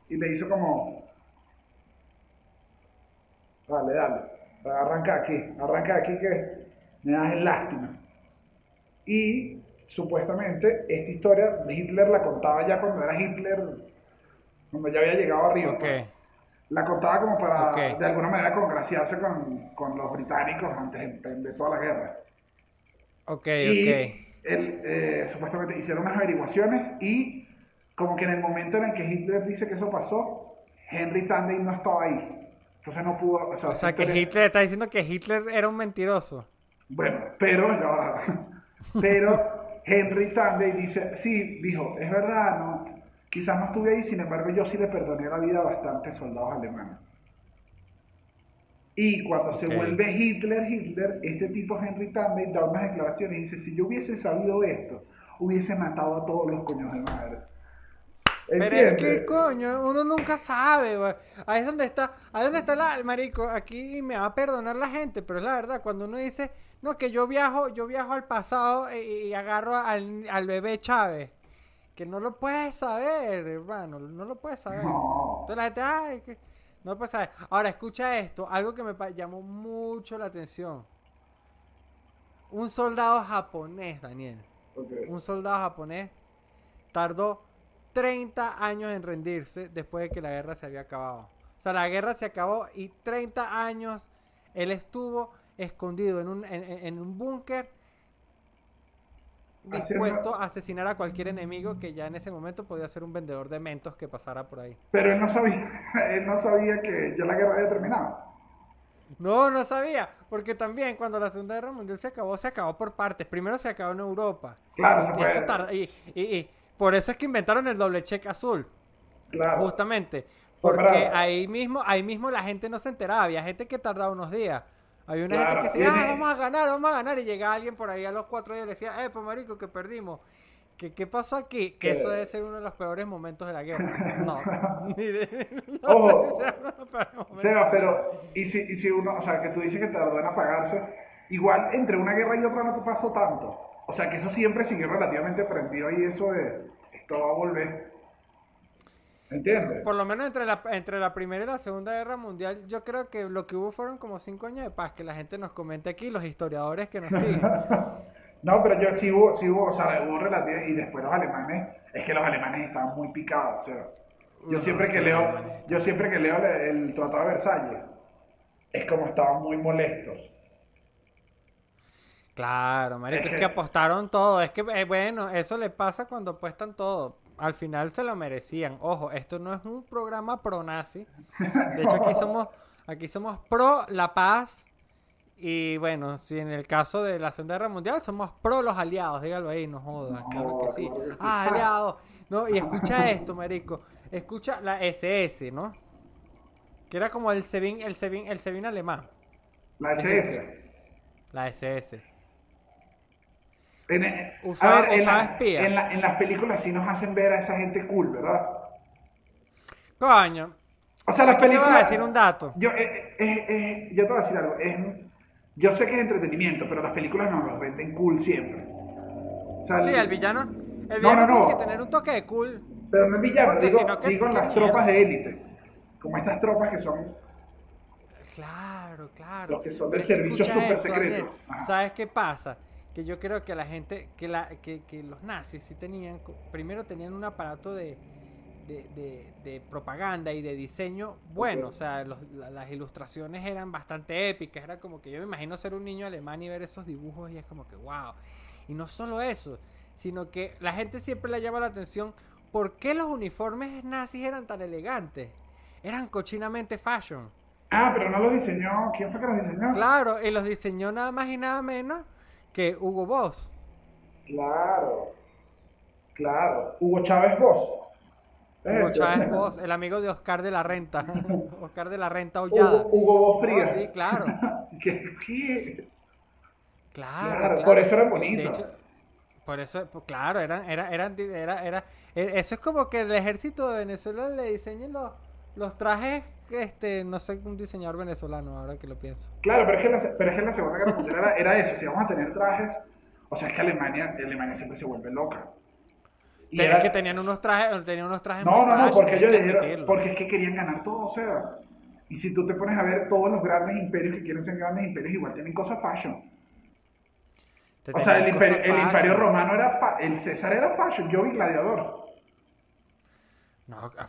y le hizo como, dale, dale, arranca aquí, arranca aquí que me das el lástima. Y supuestamente esta historia Hitler la contaba ya cuando era Hitler, cuando ya había llegado arriba. Ok. pues. La contaba como para Ok. de alguna manera congraciarse con, con los británicos antes de, de toda la guerra. Ok, Y ok. él, eh, supuestamente hicieron unas averiguaciones y como que en el momento en el que Hitler dice que eso pasó, Henry Tandy no estaba ahí. Entonces no pudo... O sea esa que historia- Hitler está diciendo que Hitler era un mentiroso. Bueno, pero... va. pero Henry Tandy dice, sí, dijo, es verdad, no, quizás no estuve ahí, sin embargo yo sí le perdoné la vida a bastantes soldados alemanes. Y cuando se vuelve Hitler, Hitler, este tipo Henry Tandy da unas declaraciones y dice, si yo hubiese sabido esto, hubiese matado a todos los coños de madre. Pero es ¿Entiendes? que, coño, uno nunca sabe, güey. Ahí es donde está, ahí es donde está la, el marico. Aquí me va a perdonar la gente, pero es la verdad, cuando uno dice, no, que yo viajo, yo viajo al pasado y, y agarro al, al bebé Chávez que no lo puedes saber, hermano, no lo puedes saber. Entonces la gente, ay, que no lo puedes saber. Ahora, escucha esto, algo que me llamó mucho la atención. Un soldado japonés, Daniel, un soldado japonés tardó 30 años en rendirse después de que la guerra se había acabado. O sea, la guerra se acabó y 30 años él estuvo escondido en un, en, un búnker dispuesto a asesinar a cualquier enemigo que ya en ese momento podía ser un vendedor de mentos que pasara por ahí. Pero él no sabía, él no sabía que ya la guerra había terminado. No, no sabía, porque también cuando la Segunda Guerra Mundial se acabó, se acabó por partes. Primero se acabó en Europa. Claro, se puede. eso y, y- y por eso es que inventaron el doble cheque azul. Claro. Justamente. Porque ahí mismo, ahí mismo la gente no se enteraba. Había gente que tardaba unos días. Había una Claro, gente que decía, viene- ah, vamos a ganar, vamos a ganar. Y llegaba alguien por ahí a los cuatro días y le decía, eh, pues marico, que perdimos. ¿Qué, ¿Qué pasó aquí? Que eso debe ser uno de los peores momentos de la guerra. No, ni de, no Ojo. sé si sea uno de los peores momentos. Seba, pero, ¿y si, y si uno, o sea, que tú dices que tardó en apagarse, igual entre una guerra y otra no te pasó tanto. O sea, que eso siempre siguió relativamente prendido ahí, eso de, esto va a volver. ¿Entiendes? Por lo menos entre la, entre la Primera y la Segunda Guerra Mundial, yo creo que lo que hubo fueron como cinco años de paz, que la gente nos comente aquí, los historiadores que nos siguen. No, pero yo sí hubo, sí hubo, o sea, hubo relativa, y después los alemanes, es que los alemanes estaban muy picados, o sea, yo siempre que leo, yo siempre que leo el, el Tratado de Versalles, es como estaban muy molestos. Claro, marico, Es es que- que apostaron todo. Es que, eh, bueno, eso le pasa cuando apuestan todo. Al final se lo merecían. Ojo, esto no es un programa pro nazi. De hecho, aquí somos, aquí somos pro la paz. Y bueno, si en el caso de la Segunda Guerra Mundial somos pro los aliados, dígalo ahí, no jodas, claro que sí. claro que sí. Ah, aliados. No, y escucha esto, marico. Escucha la SS, ¿no? Que era como el Sevin, el Sevin, el Sevin alemán. La SS. La SS. En, a Usaba- ver, en, la- en la- en las películas sí nos hacen ver a esa gente cool, ¿verdad? Coño, O sea, las Aquí te voy películas... a decir un dato. Yo, eh, eh, eh, yo te voy a decir algo. es- yo sé que es entretenimiento, pero las películas nos lo venden cool siempre. O sea, Sí, el- el villano, el No, villano no, tiene no. que tener un toque de cool. Pero no es villano, digo, no, ¿qué- digo las mierda? tropas de élite. Como estas tropas que son... Claro, claro. Los que son del servicio súper secreto. ¿Sabes qué pasa? Que yo creo que la gente, que, la, que, que los nazis sí tenían, primero tenían un aparato de, de, de- de propaganda y de diseño bueno, o sea, los- la- las ilustraciones eran bastante épicas, era como que yo me imagino ser un niño alemán y ver esos dibujos y es como que wow. Y no solo eso, sino que la gente siempre le llama la atención por qué los uniformes nazis eran tan elegantes. Eran cochinamente fashion. Ah, pero no los diseñó... ¿Quién fue que los diseñó? Claro, y los diseñó nada más y nada menos que Hugo Boss. Claro. Claro. Hugo Chávez Boss. Hugo. Chávez Boss, el amigo de Oscar de la Renta. Oscar de la Renta Hollada. Hugo, Hugo Boss Oh, Frías. sí, claro. ¿Qué? qué? Claro, Claro, claro. por eso eran De bonitos. hecho, por eso, pues, claro, eran, era, eran, era, era, e- eso es como que el ejército de Venezuela le diseñen los, los trajes, este, no sé, un diseñador venezolano, ahora que lo pienso. Claro, pero es que, la, pero es que la Segunda Guerra Mundial era, era eso. Si vamos a tener trajes... O sea, es que Alemania, Alemania siempre se vuelve loca. Y era- Es que tenían unos trajes, tenían unos trajes No, no, no, porque ellos dijeron, porque es que querían ganar todo, o sea. Y si tú te pones a ver todos los grandes imperios que quieren ser grandes imperios, igual tienen cosas fashion. Te O sea, el imperio, el imperio romano era, el César era fashion, yo vi gladiador. No, ah,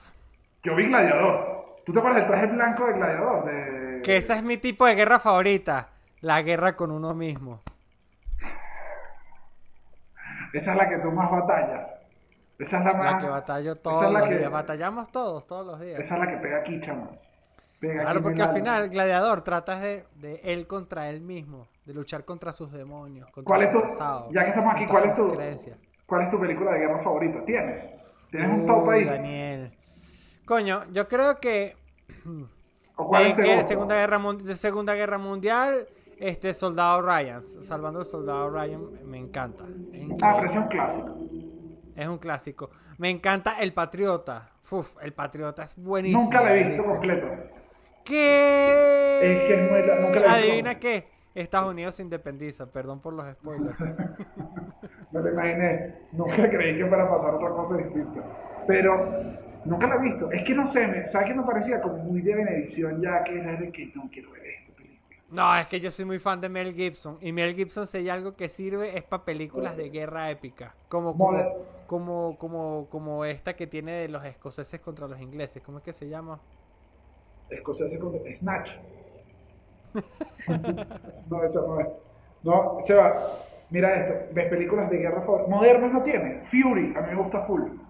Yo vi gladiador. ¿Tú te acuerdas del traje blanco de gladiador? De... Que esa es mi tipo de guerra favorita. La guerra con uno mismo. Esa es la que tú más batallas. Esa es la más... La que batallo todos es la los que- días. Batallamos todos, todos los días. Esa es la que pega aquí, chamo. Pega Claro, aquí porque el al final Gladiador trata de, de él contra él mismo, de luchar contra sus demonios, contra ¿Cuál es tu... pasado, Ya que estamos aquí, ¿cuál es tu... ¿Cuál es tu película de guerra favorita? ¿Tienes? ¿Tienes un top ahí? Daniel. Coño, yo creo que ¿O cuál de, te? Segunda Guerra Mun- de Segunda Guerra Mundial, este Soldado Ryan, Salvando al Soldado Ryan, me encanta. Ah, pero es un clásico. Es un clásico. Me encanta El Patriota. Uf, El Patriota es buenísimo. Nunca la he visto completo. ¿Qué? Es que es muy nunca la he visto. Adivina qué. Estados Unidos se independiza, perdón por los spoilers. me lo imaginé. Nunca creí que fuera a pasar otra cosa distinta. Pero nunca lo he visto. Es que no sé, me, ¿sabes qué me parecía? Como muy de Benedición ya, que era de que no quiero ver esta película. No, es que yo soy muy fan de Mel Gibson. Y Mel Gibson, si hay algo que sirve, es para películas de guerra épica. Como, como, como, como, como esta que tiene de los escoceses contra los ingleses. ¿Cómo es que se llama? Escocés con Snatch. no, eso no es. No, Seba, mira esto. ¿Ves películas de guerra modernas no tiene? Fury, a mí me gusta full.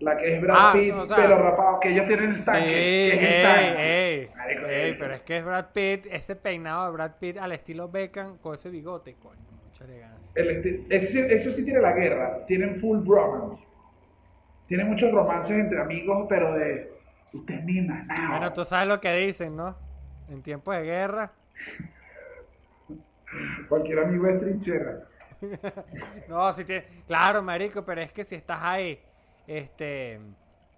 La que es Brad Ah, Pitt, o sea- pelo rapado, que ellos tienen el Sí, tanque. que es el ey, tanque. ey, pero es que es Brad Pitt, ese peinado de Brad Pitt al estilo Beckham con ese bigote, coño, mucha elegancia. El ese, sí- eso sí tiene la guerra. Tienen full bromance. Tienen muchos romances entre amigos, pero de. Usted es mi manao. Bueno, tú sabes lo que dicen, ¿no? En tiempos de guerra. Cualquier amigo es trinchera. No, si tiene. Claro, marico, pero es que si estás ahí, este.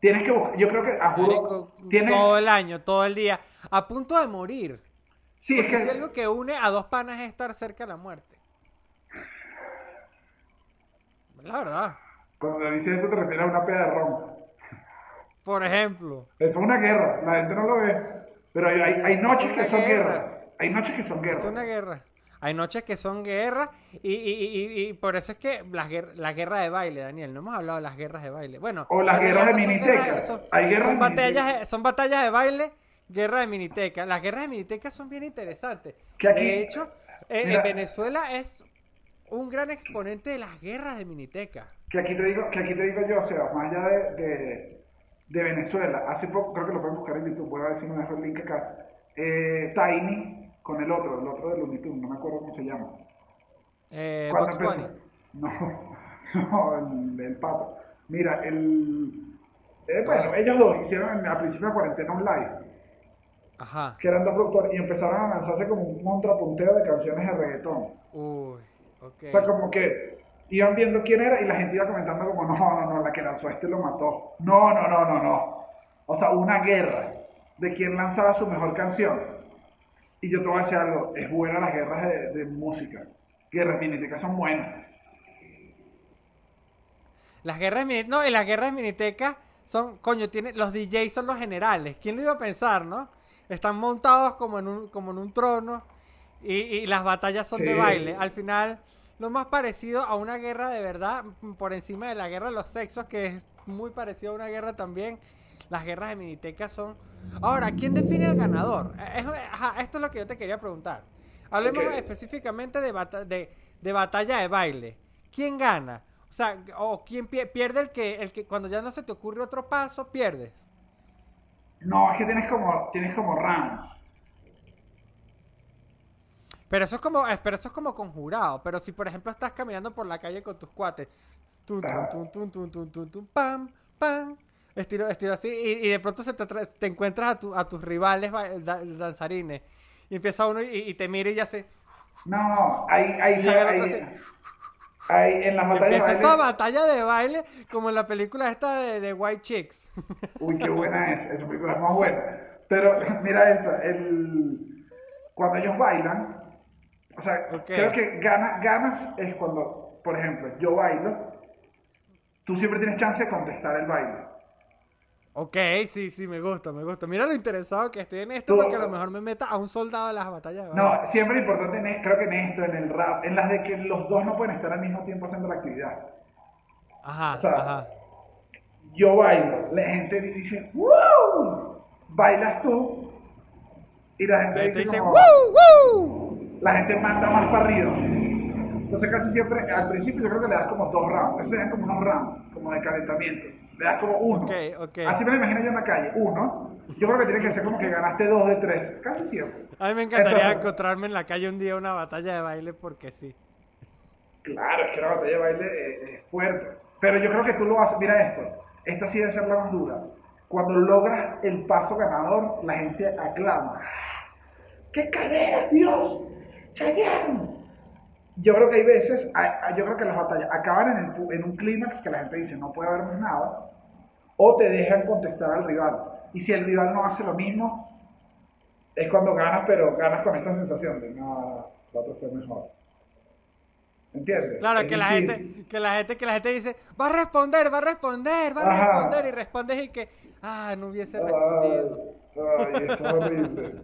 Tienes que buscar. Yo creo que. A juro, todo el año, todo el día, a punto de morir. Sí, es que. si algo que une a dos panas es estar cerca de la muerte. La verdad. Cuando dices eso te refieres a una peda de ron. Por ejemplo. Eso es una guerra, la gente no lo ve. Pero hay, hay, hay Es noches que son guerra. guerra. Hay noches que son guerra. Es una guerra. Hay noches que son guerra y, y- y- y- y por eso es que las la guerra de baile, Daniel, no hemos hablado de las guerras de baile. Bueno, O las guerras de miniteca. guerras- Son, Hay guerras son batallas, son batallas de baile, guerra de miniteca. Las guerras de miniteca son bien interesantes. Que aquí- de hecho, eh, Mira. en Venezuela es un gran exponente de las guerras de miniteca. Que aquí te digo, que aquí te digo yo, o sea, más allá de, de, de Venezuela, hace poco, creo que lo pueden buscar en YouTube, voy a ver si me dejo el link acá. Eh, Tiny con el otro, el otro de Looney Tunes, no me acuerdo cómo se llama. Eh, ¿Cuándo empezó? No, no, el, el pato. Mira, el. eh, bueno, ellos dos hicieron al principio de cuarentena un live, Ajá. que eran dos productores, y empezaron a lanzarse como un contrapunteo de canciones de reggaetón. Uy, ok. O sea, como que iban viendo quién era y la gente iba comentando como, no, no, no, la que lanzó este lo mató. No, no, no, no, no. O sea, una guerra de quién lanzaba su mejor canción. Y yo te voy a decir algo, es buena las guerras de, de música. Guerras miníticas son buenas. Las guerras no, y las guerras de miniteca son, coño, tiene, los DJs son los generales. ¿Quién lo iba a pensar, no? Están montados como en un, como en un trono y, y las batallas son de baile. Al final, lo más parecido a una guerra de verdad, por encima de la guerra de los sexos, que es muy parecido a una guerra también. Las guerras de miniteca son. Ahora, ¿quién define al ganador? Eh, es- ajá, esto es lo que yo te quería preguntar. Hablemos específicamente de, bata- de, de batalla de baile. ¿Quién gana? O sea, o quién pie- pierde el que, el que cuando ya no se te ocurre otro paso, pierdes. No, es que tienes como, tienes como rounds. Pero eso es como, eh, pero eso es como conjurado. Pero si por ejemplo estás caminando por la calle con tus cuates, tum, tum, tum, tum, tum, tum, tum, tum, pam, pam, estilo, estilo así, y, y de pronto se te, te encuentras a, tu- a tus rivales danzarines. Y empieza uno y, y te mira y ya se. No, ahí, ahí, el ahí, ahí en las batallas de baile- esa batalla de baile como en la película esta de, de White Chicks. Uy, qué buena es, esa película es más buena. Pero mira esta, el, cuando ellos bailan, o sea, creo que gana, ganas es cuando, por ejemplo, yo bailo, tú siempre tienes chance de contestar el baile. Ok, sí, sí, me gusta, me gusta. Mira lo interesado que estoy en esto Tú- porque a lo mejor me meta a un soldado de las batallas. No, siempre importante, en creo que en esto, en el rap, en las de que los dos no pueden estar al mismo tiempo haciendo la actividad. Ajá, o sea, ajá. Yo bailo, la gente dice, ¡Woo! Bailas tú, y la gente La gente dice, dice, como, ¡Woo, woo! la gente manda más para arriba. Entonces casi siempre, al principio yo creo que le das como dos rounds, esos serían como unos rounds, como de calentamiento. Le das como uno. Ok, ok. Así me lo imagino yo en la calle, uno. Yo creo que tiene que ser como que ganaste dos de tres, casi siempre. A mí me encantaría Entonces- encontrarme en la calle un día una batalla de baile porque sí. Claro, es que la batalla de baile es fuerte. Pero yo creo que tú lo haces, mira esto, esta sí debe ser la más dura. Cuando logras el paso ganador, la gente aclama. ¡Qué cadera, Dios! ¡Chayanne! Yo creo que hay veces, yo creo que las batallas acaban en, el en un clímax que la gente dice no puede haber más nada, o te dejan contestar al rival. Y si el rival no hace lo mismo, es cuando ganas, pero ganas con esta sensación de no, no, el otro fue mejor. ¿Entiendes? Claro, Es que la gente, que la gente, que la gente dice, va a responder, va a responder, va a Ajá. responder, y respondes y que, ah, no hubiese respondido. Ay, ay, eso es horrible.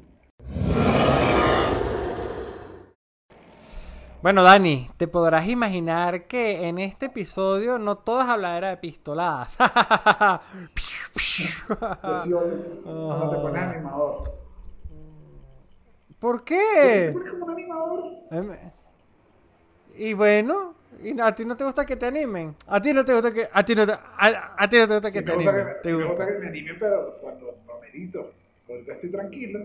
Bueno, Dani, te podrás imaginar que en este episodio no todas habladera de pistoladas. Sí cuando te pones animador. ¿Por ¿Te qué? pones como un animador? Em, Y bueno, y a ti no te gusta que te animen. A ti no te gusta que a ti no te, a, a ti no te gusta Sí que te me gusta animen. que, ¿Te sí me gusta? gusta que me animen, pero cuando lo medito. Ahorita estoy tranquilo.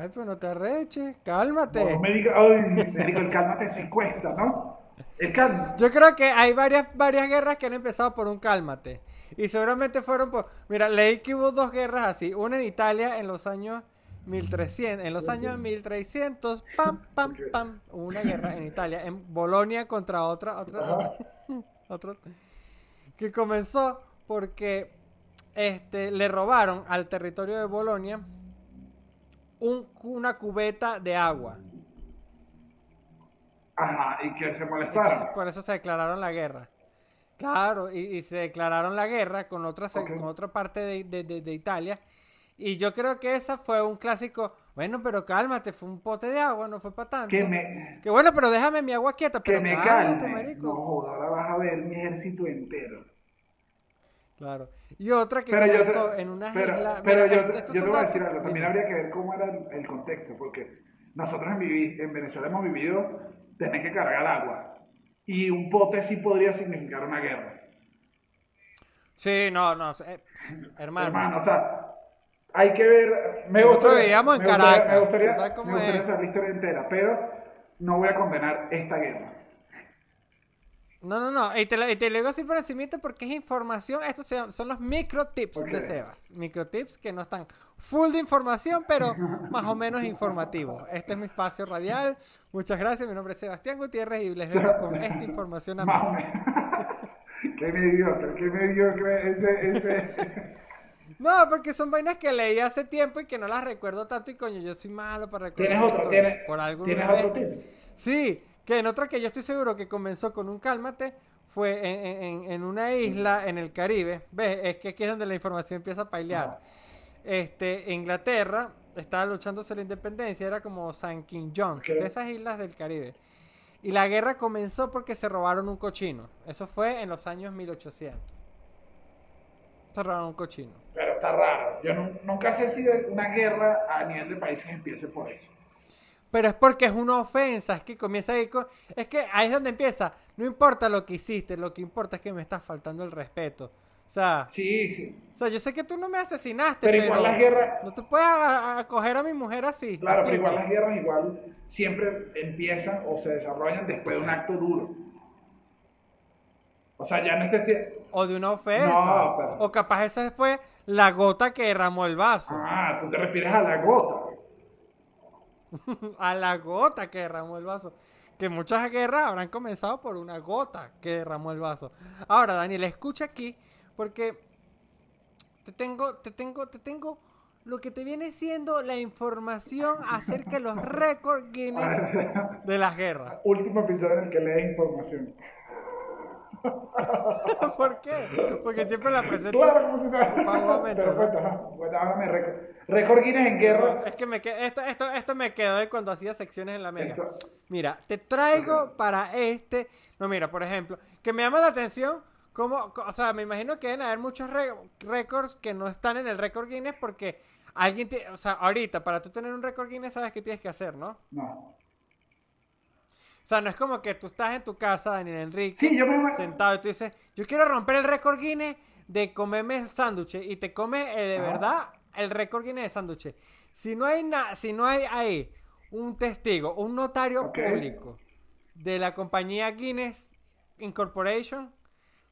Ay, pues no te arreches, cálmate. No me diga, ay, me digo, el cálmate sí cuesta, ¿no? El. Yo creo que hay varias, varias guerras que han empezado por un cálmate. Y seguramente fueron por... Mira, leí que hubo dos guerras así. Una en Italia en los años 1300. En los años 1300, pam, pam, pam. Hubo una guerra en Italia. En Bolonia contra otra, otra, Ajá. otra. Que comenzó porque este, le robaron al territorio de Bolonia un- una cubeta de agua. Ajá, y que se Entonces, molestaron. por eso se declararon la guerra. Claro, y, y se declararon la guerra con otra, con otra parte de, de- de- de Italia. Y yo creo que esa fue un clásico. Bueno, pero cálmate, fue un pote de agua, no fue para tanto. Que me, Que bueno, pero déjame mi agua quieta. que Pero me cálmate, calme. marico. No joda, ahora vas a ver mi ejército entero. Claro. Y otra que Pero comenzó en unas pero, islas. pero mira, yo, yo te voy a decir algo. También habría que ver cómo era el, el contexto, porque nosotros en, vivi- en Venezuela hemos vivido tener que cargar agua. Y un pote sí podría significar una guerra. Sí, no, no. eh, hermano. Hermano, o sea, hay que ver. Me Nosotros gustaría, vivíamos en me gustaría- Me gustaría, saber la historia entera, pero no voy a condenar esta guerra. No, no, no. Y te, lo, y te lo digo así por encimita porque es información. Estos son los micro tips Ok. de Sebas. Micro tips que no están full de información, pero más o menos informativos. Este es mi espacio radial. Muchas gracias. Mi nombre es Sebastián Gutiérrez y les dejo con esta información a Más o mí. menos. qué mediocre, qué mediocre ese, ese. No, porque son vainas que leí hace tiempo y que no las recuerdo tanto. Y coño, yo soy malo para recordar. ¿Tienes otro? ¿Tienes, Por alguna ¿tienes vez. otro tip? Sí, que en otra que yo estoy seguro que comenzó con un cálmate fue en, en- una isla en el Caribe. ¿Ves? Es que aquí es donde la información empieza a pailear. Este, Inglaterra estaba luchándose la independencia, era como San King John, de esas islas del Caribe. Y la guerra comenzó porque se robaron un cochino. Eso fue en los años 1800. Se robaron un cochino. Pero está raro. Yo nu- nunca sé si una guerra a nivel de países empiece por eso. Pero es porque es una ofensa, es que comienza ahí con... Es que ahí es donde empieza. No importa lo que hiciste, lo que importa es que me estás faltando el respeto. O sea, Sí, sí. o sea yo sé que tú no me asesinaste, Pero pero, igual las guerras- no te puedes a- a- acoger a mi mujer así. Claro, pero igual las guerras igual siempre empiezan o se desarrollan después de un acto duro. O sea, ya en este tie- O de una ofensa. No, pero- O capaz esa fue la gota que derramó el vaso. Ah, tú te refieres a la gota. A la gota que derramó el vaso. Que muchas guerras habrán comenzado por una gota que derramó el vaso. Ahora, Daniel, escucha aquí, porque te tengo, te tengo, te tengo lo que te viene siendo la información acerca de los récords Guinness de las guerras. Último episodio en el que lees información. ¿Por qué? Porque siempre la presento. Claro, como si Pero ¿no? cuenta, ajá. Cuenta, háblame de récord. Récord Guinness en guerra. Es que me que- esto, esto, esto me quedó de cuando hacía secciones en la mega. Esto- Mira, te traigo para este. No, mira, por ejemplo, que me llama la atención. Como, o sea, me imagino que deben haber muchos récords que no están en el récord Guinness porque alguien, te- o sea, ahorita para tú tener un récord Guinness sabes qué tienes que hacer, ¿no? No. O sea, no es como que tú estás en tu casa, Daniel Enrique, Sí, yo me sentado y tú dices, yo quiero romper el récord Guinness de comerme sándwiches y te come eh, de verdad el récord Guinness de sándwiches. Si no hay na- si no hay ahí un testigo, un notario público de la compañía Guinness Incorporation,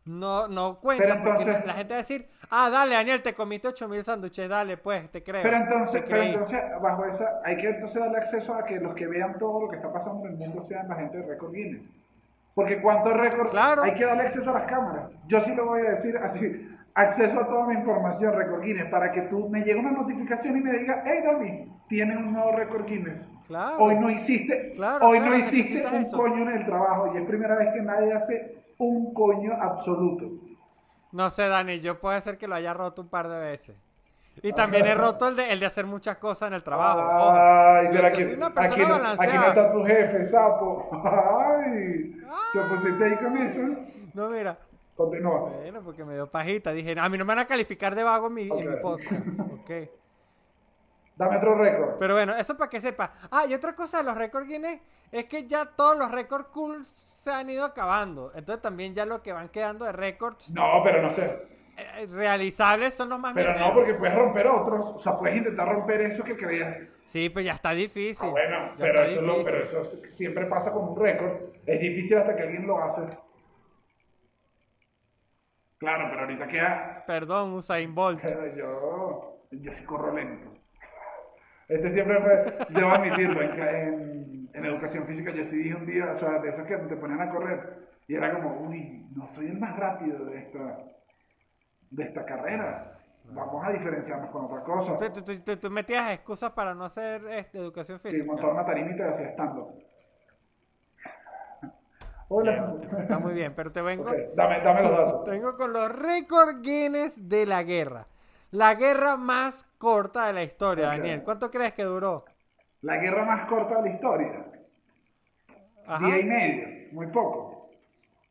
no, no cuenta Pero porque entonces- la, la gente va a decir, ah, dale Daniel, te comiste 8000 sándwiches, dale pues, te creo. Pero entonces, pero creí". entonces, bajo esa, hay que entonces darle acceso a que los que vean todo lo que está pasando en el mundo sean la gente de Record Guinness. Porque cuántos récords Claro. hay que darle acceso a las cámaras. Yo sí lo voy a decir así. acceso a toda mi información, récord Guinness, para que tú me llegue una notificación y me digas, hey David, tienes un nuevo récord Guinness. Claro. Hoy no hiciste, Claro, hoy no hiciste un eso. coño en el trabajo y es primera vez que nadie hace un coño absoluto. No sé, Dani, yo puede ser que lo haya roto un par de veces. Y también he roto el de, el de hacer muchas cosas en el trabajo. Ay, pero aquí, aquí no, aquí no está tu jefe, sapo. Ay, te pusiste ahí con eso. No, mira. Continúa. Bueno, porque me dio pajita. Dije, a mí no me van a calificar de vago en mi, en mi Ok. podcast. Ok. Dame otro récord. Pero bueno, eso para que sepa. Ah, y otra cosa de los récords Guinness es que ya todos los récords cool se han ido acabando. Entonces también ya lo que van quedando de récords No, pero no sé. eh, realizables son los más Pero no, porque puedes romper otros. O sea, puedes intentar romper eso que creías. Sí, pues ya está difícil. Ah, bueno, Ya pero eso, lo- difícil. pero eso siempre pasa como un récord. Es difícil hasta que alguien lo hace. Claro, pero ahorita queda. Perdón, Usain Bolt. Pero yo, yo sí corro lento. Este siempre fue, debo admitirlo, en, en, educación física yo sí dije un día, o sea, de esos que te ponían a correr, y era como, uy, no soy el más rápido de esta, de esta carrera. Vamos a diferenciarnos con otra cosa. Tú, tú- tú- tú- tú metías excusas para no hacer este, educación Sí, física. montaba una tarima y te hacía estando. Hola. Está muy bien, pero te vengo, dame, dame los datos. tengo con los récords Guinness de la guerra. La guerra más corta de la historia. Daniel. ¿Cuánto crees que duró? La guerra más corta de la historia. Ajá. Día y medio, muy poco.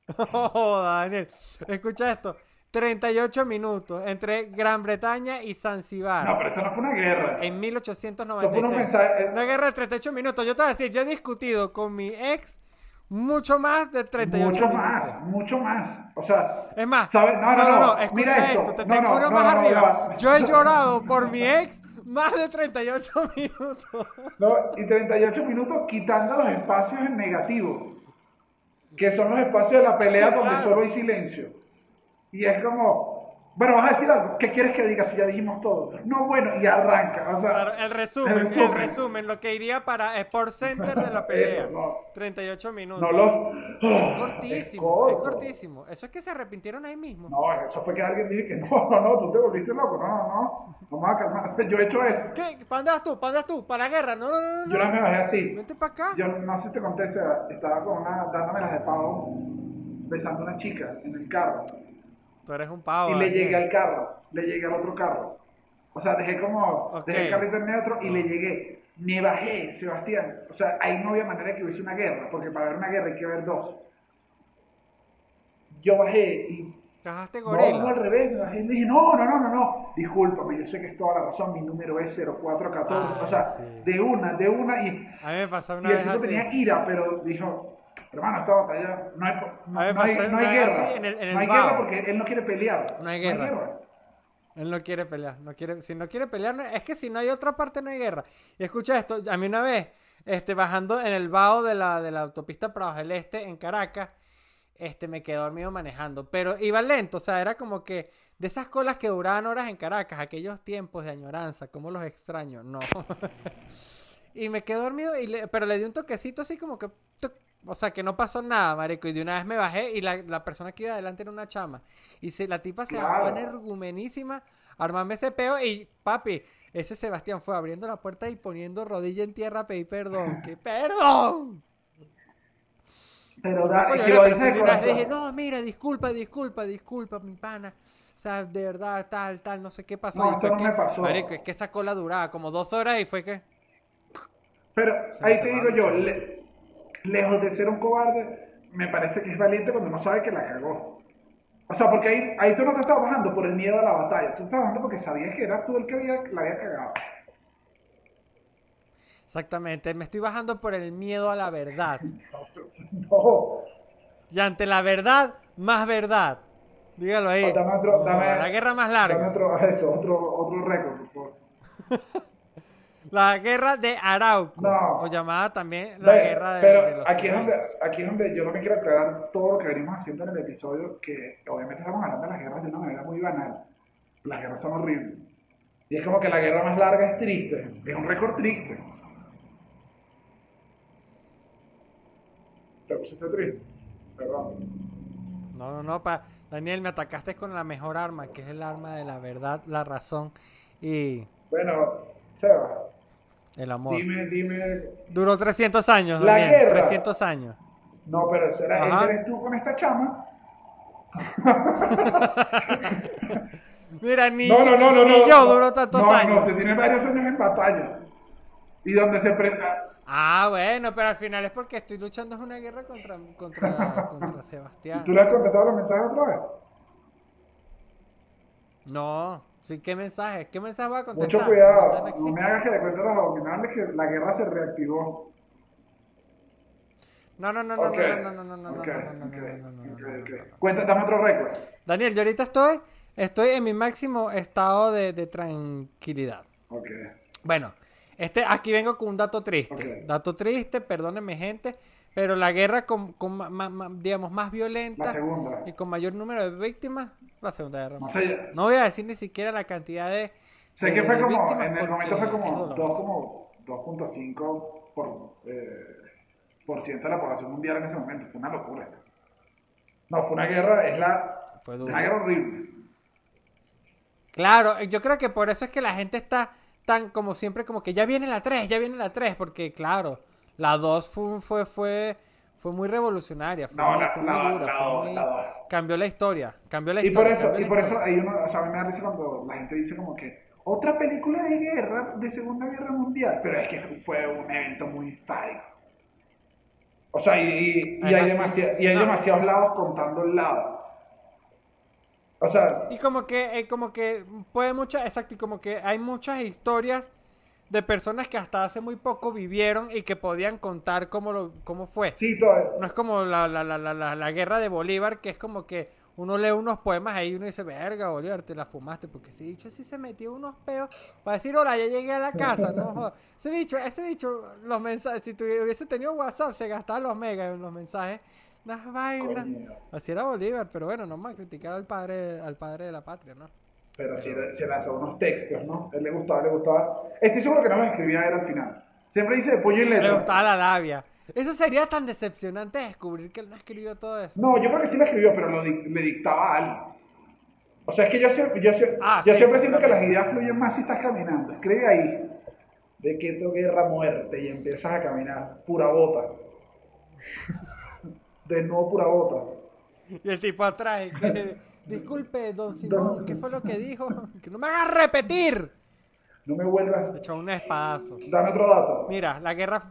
Oh, Daniel. Escucha esto. 38 minutos entre Gran Bretaña y Zanzibar. No, pero eso no fue una guerra. En Eso fue unos 1896. mensajes. Una guerra de 38 minutos. Yo te voy a decir, yo he discutido con mi ex mucho más de 38 Mucho minutos. más, mucho más. O sea, Es más, ¿sabes? No, no, no. escucha Mira esto. esto, te No, tengo no, uno no, más no, no, arriba. Yo he llorado por mi ex más de 38 minutos. no, y 38 minutos quitando los espacios en negativo, que son los espacios de la pelea donde Claro. solo hay silencio. Y es como, bueno, vas a decir algo, ¿qué quieres que diga si ya dijimos todo? No, bueno, y arranca. O sea, Claro, el resumen, El el resumen. resumen, lo que iría para Sports Center de la pelea. Eso, no. 38 minutos. no los. Es cortísimo, es cortísimo. Eso es que se arrepintieron ahí mismo. No, eso fue que alguien dije que no, no, no, tú te volviste loco. No, no, no. Vamos a calmar. O sea, yo he hecho eso. ¿Qué? ¿Para dónde vas tú? ¿Para dónde vas tú? ¿Para la guerra? No, no, no, no. Yo vez me bajé así. Vente para acá. Yo no sé si te conté, estaba con una, dándome las de pavo, besando a una chica en el carro. Tú eres un pavo. y le Daniel. llegué al carro, le llegué al otro carro. O sea, dejé como, dejé el carrito en neutro y le llegué. Me bajé, Sebastián. O sea, ahí no había manera de que hubiese una guerra, porque para ver una guerra hay que ver dos. Yo bajé y Cajaste no, no, gorila. al revés, me bajé y dije, no, no, no, no, no, discúlpame, yo sé que es toda la razón, mi número es 0414, Ay, o sea, sí. de una, de una, y, A mí me pasó una y el vez así. tenía ira, pero dijo, hermano, esta batalla, no hay, no, hay, no hay guerra, en el- en el no hay guerra porque él no quiere pelear, No hay guerra. Él no quiere pelear, no quiere, si no quiere pelear, es que si no hay otra parte no hay guerra. Y escucha esto, a mí una vez, este, bajando en el vaho de la, de la autopista Prados del Este en Caracas, este, me quedé dormido manejando, pero iba lento, o sea, era como que de esas colas que duraban horas en Caracas, aquellos tiempos de añoranza, como los extraño, no. y me quedé dormido, y le- pero le di un toquecito así como que, o sea, que no pasó nada, marico, y de una vez me bajé y la, la persona que iba adelante era una chama. Y se, la tipa se bajó Claro. energumenísima, armarme ese peo y, papi, ese Sebastián fue abriendo la puerta y poniendo rodilla en tierra a pedir perdón. ¡Que perdón! Pero, da, si lo corazón, dije, no, mira, disculpa, disculpa, disculpa, mi pana. O sea, de verdad, tal, tal, no sé qué pasó. No, esto no que, me pasó. marico, es que esa cola duraba como dos horas y fue que... pero Se ahí te digo yo, le- lejos de ser un cobarde, me parece que es valiente cuando no sabe que la cagó. O sea, porque ahí, ahí tú no te estabas bajando por el miedo a la batalla, tú estabas bajando porque sabías que eras tú el que había, la había cagado. Exactamente, me estoy bajando por el miedo a la verdad. No, Y ante la verdad, más verdad. Dígalo ahí. dame otro, dame, la guerra más dame larga. otro, eso, otro, otro récord, por favor. La guerra de Arauco. No. O llamada también la guerra de, pero de los aquí, es donde, aquí es donde yo no me quiero aclarar todo lo que venimos haciendo en el episodio, que obviamente estamos hablando de las guerras de una manera muy banal. Las guerras son horribles. Y es como que la guerra más larga es triste, es un récord triste. ¿Te pusiste triste? Perdón. No, no, no, pa- Daniel, me atacaste con la mejor arma, que es el arma de la verdad, la razón y Bueno, Seba, el amor. dime, dime. Duró 300 años, La Daniel, guerra. 300 años. No, pero eso era, Ajá. ese eres tú con esta chama. Mira, ni, No, no, no, no. ni no, yo no. duró tantos no, años. No, usted tiene varios años en batalla. Y donde se prenda. Ah, bueno, pero al final es porque estoy luchando en una guerra contra, contra, contra ¿Y Sebastián. tú le has contestado los mensajes otra vez? No, sí, ¿qué mensaje? ¿Qué mensaje va a contestar? Mucho cuidado. no me hagas que le cuente a los abominables que la guerra se reactivó. No, no, no, no, Ok, no, no, no, no, no, no, ok, no, no, no, ok, no, no, no, ok, no, no, ok. no. Cuenta, dame otro récord. Daniel, yo ahorita estoy, estoy en mi máximo estado de, de tranquilidad. Bueno, este, aquí vengo con un dato triste. Dato triste, perdónenme gente, pero la guerra con, con ma- ma- digamos, más violenta y con mayor número de víctimas, la Segunda Guerra No Mundial. No voy a decir ni siquiera la cantidad de... sé que fue como, en el momento fue como doloroso. 2, como 2.5 por, eh, por ciento de la población mundial en ese momento. Fue una locura. No, fue una guerra, es la, Fue es duro. una guerra horrible. Claro, yo creo que por eso es que la gente está tan como siempre como que ya viene la 3, ya viene la 3, porque claro, la 2 fue, fue, fue, fue muy revolucionaria, fue, No, muy, la- fue muy la- dura, la fue muy- cambió la historia, cambió la Y por historia. eso, cambió y por eso hay uno, o sea, a mí me da risa cuando la gente dice como que otra película de guerra, de Segunda Guerra Mundial, pero es que fue un evento muy sádico. O sea, y, y- y Es hay, así. demasi- y hay No. demasiados lados contando el lado. O sea, Y como que, eh, como que puede muchas, exacto, y como que hay muchas historias de personas que hasta hace muy poco vivieron y que podían contar cómo, lo, cómo fue. sí, todo. No es como la, la, la, la, la, la guerra de Bolívar, que es como que uno lee unos poemas ahí y uno dice, verga, Bolívar, te la fumaste, porque ese bicho sí se metió unos peos para decir, hola, ya llegué a la casa, no jodas. Ese bicho, ese bicho, los mensajes, si hubiese tenido WhatsApp, se gastaba los megas en los mensajes, unas vainas. Así era Bolívar, pero bueno, no más criticar al padre, al padre de la patria, ¿no? Pero sí, se lanzó unos textos, ¿no? A él le gustaba, le gustaba. Estoy seguro que no los escribía él al final. Siempre dice de pollo y Le letra. gustaba la labia. Eso sería tan decepcionante descubrir que él no escribió todo eso. No, yo creo que sí lo escribió, pero lo dic- le dictaba a alguien. O sea, es que yo, siempre- yo, Ah, yo sí, siempre siento que las ideas fluyen más si estás caminando. Escribe ahí. De que esto guerra muerte y empiezas a caminar. Pura bota. De nuevo pura bota. Y el tipo atrás, que, disculpe, don Simón, Don- ¿qué fue lo que dijo? Que no me hagas repetir. No me vuelvas. Echó un espadazo. Dame otro dato. Mira, la guerra,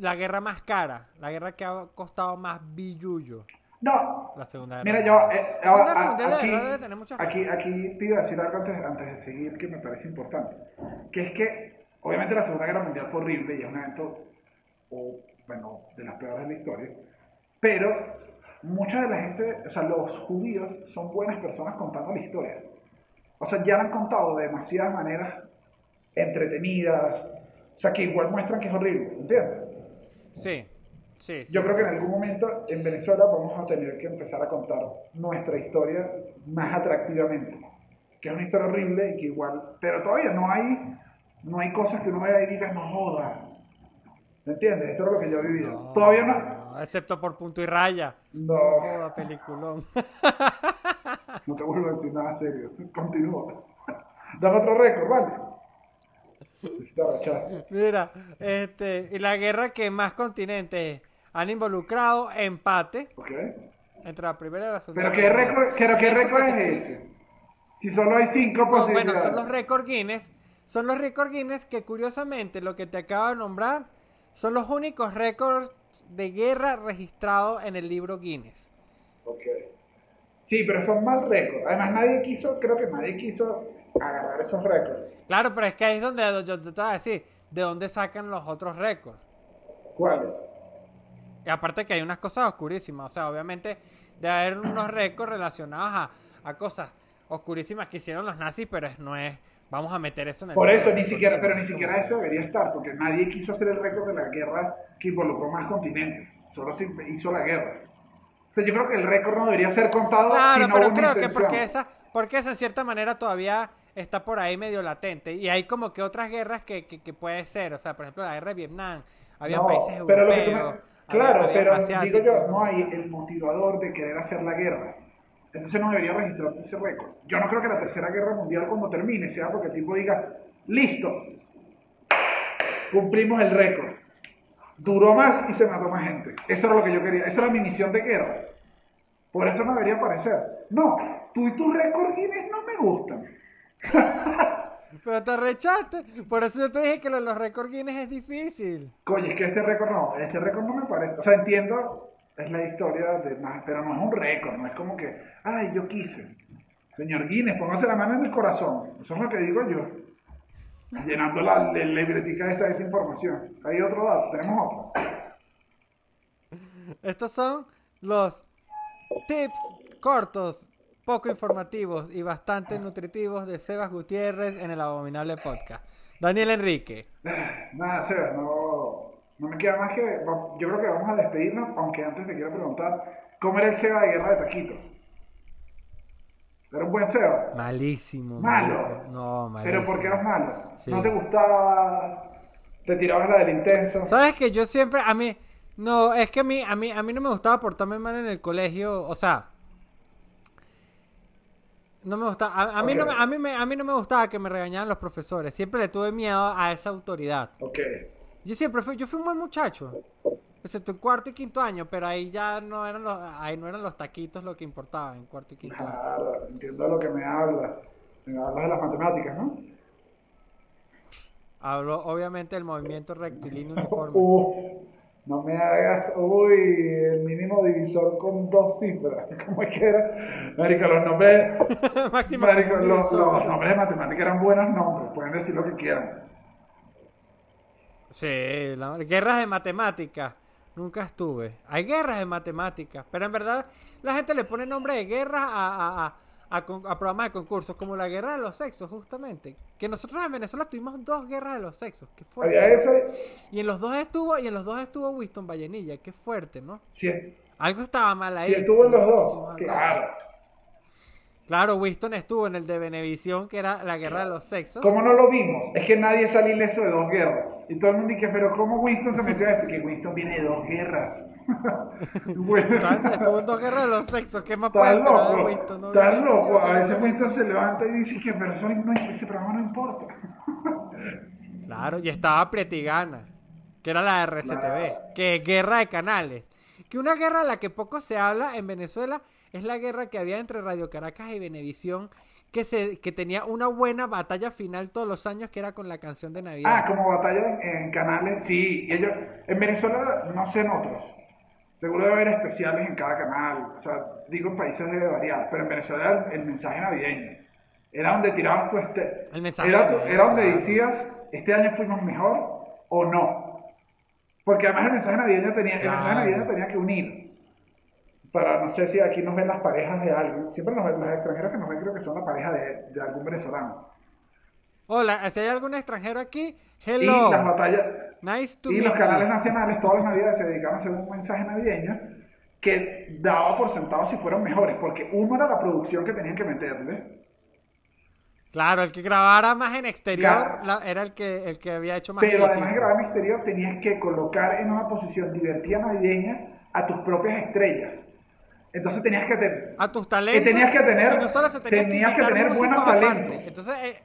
la guerra más cara, la guerra que ha costado más billullo, No. la segunda guerra. Mira, yo. eh, a- Guerra aquí, muchas aquí, aquí te iba a decir algo antes, antes de seguir que me parece importante. Que es que, obviamente, la Segunda Guerra Mundial fue horrible y es un evento, o, bueno, de las peores de la historia. Pero mucha de la gente, o sea, los judíos son buenas personas contando la historia. O sea, ya la han contado de demasiadas maneras entretenidas. O sea, que igual muestran que es horrible, ¿entiendes? Sí, sí. sí, Yo creo sí, que en algún momento en Venezuela vamos a tener que empezar a contar nuestra historia más atractivamente. Que es una historia horrible y que igual. Pero todavía no hay, no hay cosas que uno vea y diga, no joda. ¿Me entiendes? Esto es lo que yo he vivido. No, todavía no. No, excepto por punto y raya. No, Joda, peliculón. no te vuelvo a decir nada serio. Continúa. Dame otro récord, ¿vale? Mira, este, y la guerra que más continentes han involucrado, empate ¿Ok? entre la primera y la segunda. Pero ¿qué récord, pero qué récord es ese? Si solo hay cinco No, posibilidades. bueno, son los récord Guinness. Son los récord Guinness que curiosamente lo que te acabo de nombrar son los únicos récords de guerra registrados en el libro Guinness. Ok. Sí, pero son mal récords. Además, nadie quiso, creo que nadie quiso agarrar esos récords. Claro, pero es que ahí es donde yo te voy a decir de dónde sacan los otros récords. ¿Cuáles? Y aparte que hay unas cosas oscurísimas. O sea, obviamente debe haber unos récords relacionados a, a cosas oscurísimas que hicieron los nazis, pero no es. Vamos a meter eso en el. Por eso, ni siquiera, pero ni siquiera este debería estar, porque nadie quiso hacer el récord de la guerra que involucró más continentes. Solo se hizo la guerra. O sea, yo creo que el récord no debería ser contado. Claro, pero creo que intención. porque esa, porque esa en cierta manera todavía está por ahí medio latente. Y hay como que otras guerras que, que, que puede ser. O sea, por ejemplo, la guerra de Vietnam. Había No, países pero lo que tú europeos. me- había- Claro, habían pero digo yo, no hay el motivador de querer hacer la guerra. Entonces no debería registrar ese récord. Yo no creo que la Tercera Guerra Mundial cuando termine sea porque el tipo diga, listo, cumplimos el récord. Duró más y se mató más gente. Eso era lo que yo quería, esa era mi misión de guerra. Por eso no debería aparecer. No, tú y tu récord Guinness no me gustan. Pero te rechaste. Por eso yo te dije que lo de los récords Guinness es difícil. Coño, es que este récord no, este récord no me parece. O sea, entiendo, es la historia de más, pero no es un récord, no es como que, ay, yo quise. Señor Guinness, póngase la mano en el corazón. Eso es lo que digo yo. Llenando la, la libretica esta de esta información. Hay otro dato, tenemos otro. Estos son los tips cortos, poco informativos y bastante nutritivos de Sebas Gutiérrez en el Abominable Podcast. Daniel Enrique. Nada, Seba, no, no me queda más que. Yo creo que vamos a despedirnos, aunque antes te quiero preguntar: ¿cómo era el Seba de Guerra de Taquitos? ¿Era un buen Seba? Malísimo. Malo. No, malísimo. ¿Pero por qué eras malo? Sí. ¿No te gustaba? ¿Te tirabas la del intenso? ¿Sabes que yo siempre, a mí, no, es que a mí, a mí, a mí no me gustaba portarme mal en el colegio, o sea, no me gustaba, a, a mí, no, a, mí me, a mí no me gustaba que me regañaran los profesores, siempre le tuve miedo a esa autoridad. Ok. Yo siempre fui, yo fui un buen muchacho, excepto en cuarto y quinto año, pero ahí ya no eran los, ahí no eran los taquitos lo que importaba en cuarto y quinto año. Claro, entiendo lo que me hablas. Me hablas de las matemáticas, ¿no? Hablo obviamente del movimiento rectilíneo uniforme. Uf, no me hagas. Uy, el mínimo divisor con dos cifras. ¿Cómo es que era? Marico, los nombres. Máximo Marico, los nombres de matemáticas eran buenos nombres. Pueden decir lo que quieran. Sí, la- guerras de matemáticas. Nunca estuve. Hay guerras de matemáticas, pero en verdad la gente le pone nombre de guerra a, a- a- a con- a programas de concursos, como la guerra de los sexos, justamente. Que nosotros en Venezuela tuvimos dos guerras de los sexos. Qué fuerte. Eso. Y en los dos estuvo, y en los dos estuvo Winston Vallenilla. Qué fuerte, ¿no? Es- Algo estaba mal ahí. si estuvo en los dos. Claro. Claro, Winston estuvo en el de Benevisión, que era la guerra de los sexos. ¿Cómo no lo vimos? Es que nadie sale ileso de dos guerras. Y todo el mundo dice, pero ¿cómo Winston se metió a esto? Que Winston viene de dos guerras. bueno, Estuvo en dos guerras de los sexos. ¿Qué más puede de loco, Winston? no? loco. A veces. Winston se levanta y dice que pero eso no, ese programa no importa. Claro, y estaba Prietigana, que era la de RCTV, Claro. que es guerra de canales. Que una guerra de la que poco se habla en Venezuela es la guerra que había entre Radio Caracas y Venevisión, que, se, que tenía una buena batalla final todos los años, que era con la canción de Navidad. Ah, como batalla en, en canales, sí. y ellos, en Venezuela, no sé en otros. Seguro debe haber especiales en cada canal. O sea, digo, en países debe variar. Pero en Venezuela el, mensaje navideño. Era donde tirabas tu este. El mensaje Era, tu- era donde claro. decías, este año fuimos mejor o no. Porque además el mensaje navideño tenía, el mensaje Claro. navideño tenía que unir. Para, no sé si aquí nos ven las parejas de alguien. Siempre nos ven, los extranjeros que nos ven creo que son la pareja de, de algún venezolano. Hola, si hay algún extranjero aquí, Y hello. las batallas, Nice to y meet los canales you. nacionales todas las navidades se dedicaban a hacer un mensaje navideño que daba por sentado si fueron mejores, porque uno era la producción que tenían que meterle, Claro, el que grabara más en exterior Claro. la- era el que, el que había hecho más pero además de grabar en exterior tenías que colocar en una posición divertida navideña a tus propias estrellas. Entonces tenías que tener... a tus talentos. Y tenías que tener- y no solo se tenías tenías que tener buenos aparte. talentos. Entonces, eh,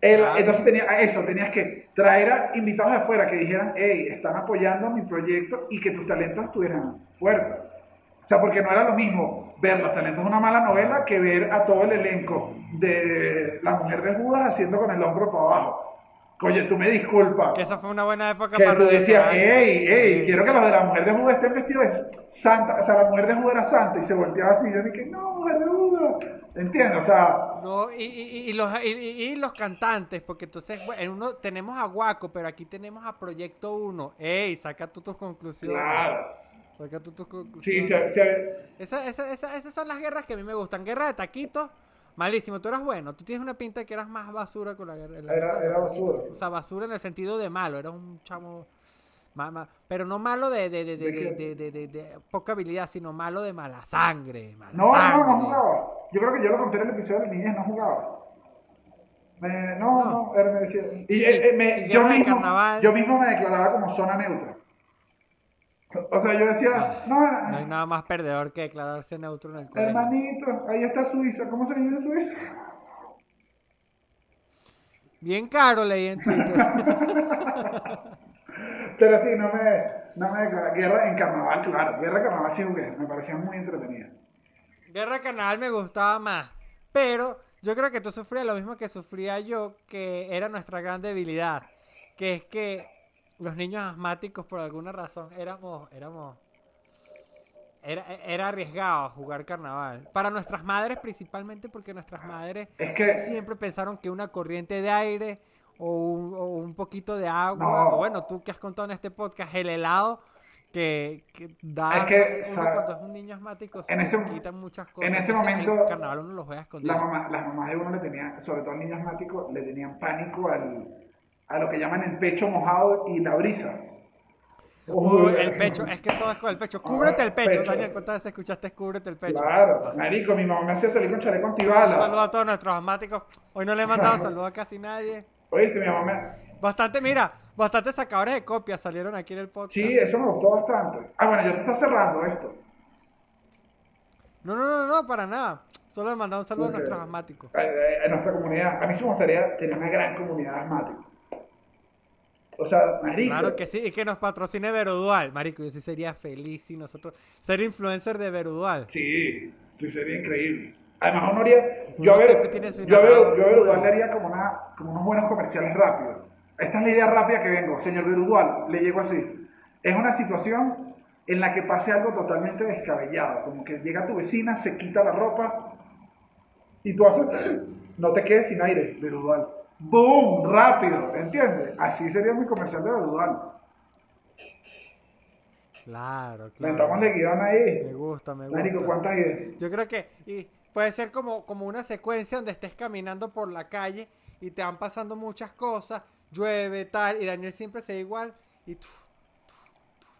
el-. Entonces tenía, a eso, tenías que traer a invitados de afuera que dijeran, hey, están apoyando mi proyecto y que tus talentos estuvieran fuertes. O sea, porque no era lo mismo ver los talentos de una mala novela que ver a todo el elenco de La Mujer de Judas haciendo con el hombro para abajo. Oye, tú me disculpas. que esa fue una buena época Que para tú decías, hey, hey, Sí. quiero que los de la mujer de Judas estén vestidos de santa. O sea, la mujer de Judas era santa y se volteaba así. Y yo dije, no, mujer de Judas. ¿Entiendes? O sea, No, y, y- y los, y, y- los cantantes, porque entonces, bueno, en uno tenemos a Guaco, pero aquí tenemos a Proyecto 1. Ey, saca tú tus conclusiones. claro. Saca tú tus Sí, conclusiones. se, se, Esa- esa- esa- esas son las guerras que a mí me gustan. Guerra de taquitos, malísimo. Tú eras bueno. Tú tienes una pinta de que eras más basura con la guerra. era, era basura. O sea, basura en el sentido de malo. Eras un chamo. pero no malo de, de, de, de, ¿De poca habilidad, sino malo de mala sangre. mala No, no, no jugaba. Yo creo que yo lo conté en el episodio de niñez, no jugaba. Me- no, No. no, él me decía. Y, Y- eh, eh, me- y yo, mismo, yo mismo me declaraba como zona neutra. O sea, yo decía, no, No hay nada más perdedor que declararse neutro en el colegio. hermanito, ahí está Suiza. ¿Cómo se vive en Suiza? Bien caro leí en Twitter. Pero sí, no me, no me declara. Guerra en carnaval, claro. Guerra en carnaval sí jugué. Me parecía muy entretenida. Guerra Canal me gustaba más. Pero yo creo que tú sufrías lo mismo que sufría yo, que era nuestra gran debilidad. Que es que los niños asmáticos, por alguna razón, éramos. éramos era, era arriesgado jugar carnaval. Para nuestras madres, principalmente porque nuestras madres Es que, siempre pensaron que una corriente de aire o un, o un poquito de agua, No. o bueno, tú que has contado en este podcast, el helado que, que da Es que, uno cuando es un niño asmático, se en le ese- quitan muchas cosas. en ese momento, el carnaval uno los juega escondido. la mamá- las mamás de uno le tenían, sobre todo niños asmáticos, le tenían pánico al, a lo que llaman el pecho mojado y la brisa. Uy, el pecho, es que todo es con el pecho. Cúbrete el pecho, pecho. Daniel. ¿Cuántas veces escuchaste cúbrete el pecho? Claro, marico, mi mamá me hacía salir con chaleco Un antibalas. saludo a todos nuestros asmáticos. Hoy no le he mandado saludo a casi nadie. Oíste, mi mamá me... Bastante, mira, bastante sacadores de copias salieron aquí en el podcast. Sí, eso me gustó bastante. Ah, bueno, yo te está cerrando esto. No, no, no, no, para nada. Solo le mandaba un saludo a nuestros asmáticos. A, a- a nuestra comunidad. A mí sí me gustaría tener una gran comunidad asmática. O sea, marico. Claro que sí, y que nos patrocine Verudual. Marico, yo sí sería feliz si nosotros ser influencer de Verudual. Sí, sí, sería increíble. Además, uno haría. Yo a ver, yo a ver, narrador. yo a Verudual le haría como, una, como unos buenos comerciales rápidos. Esta es la idea rápida que vengo. Señor Verudual, le llego así. Es una situación en la que pase algo totalmente descabellado. Como que llega tu vecina, se quita la ropa y tú haces. No te quedes sin aire, Verudual. ¡Boom! Rápido, ¿entiendes? Así sería mi comercial de Verudual. Claro, claro. guion ahí. Me gusta, me gusta. Marico, ¿cuántas ideas? Yo creo que y puede ser como, como una secuencia donde estés caminando por la calle y te van pasando muchas cosas, llueve, tal, y Daniel siempre se da igual y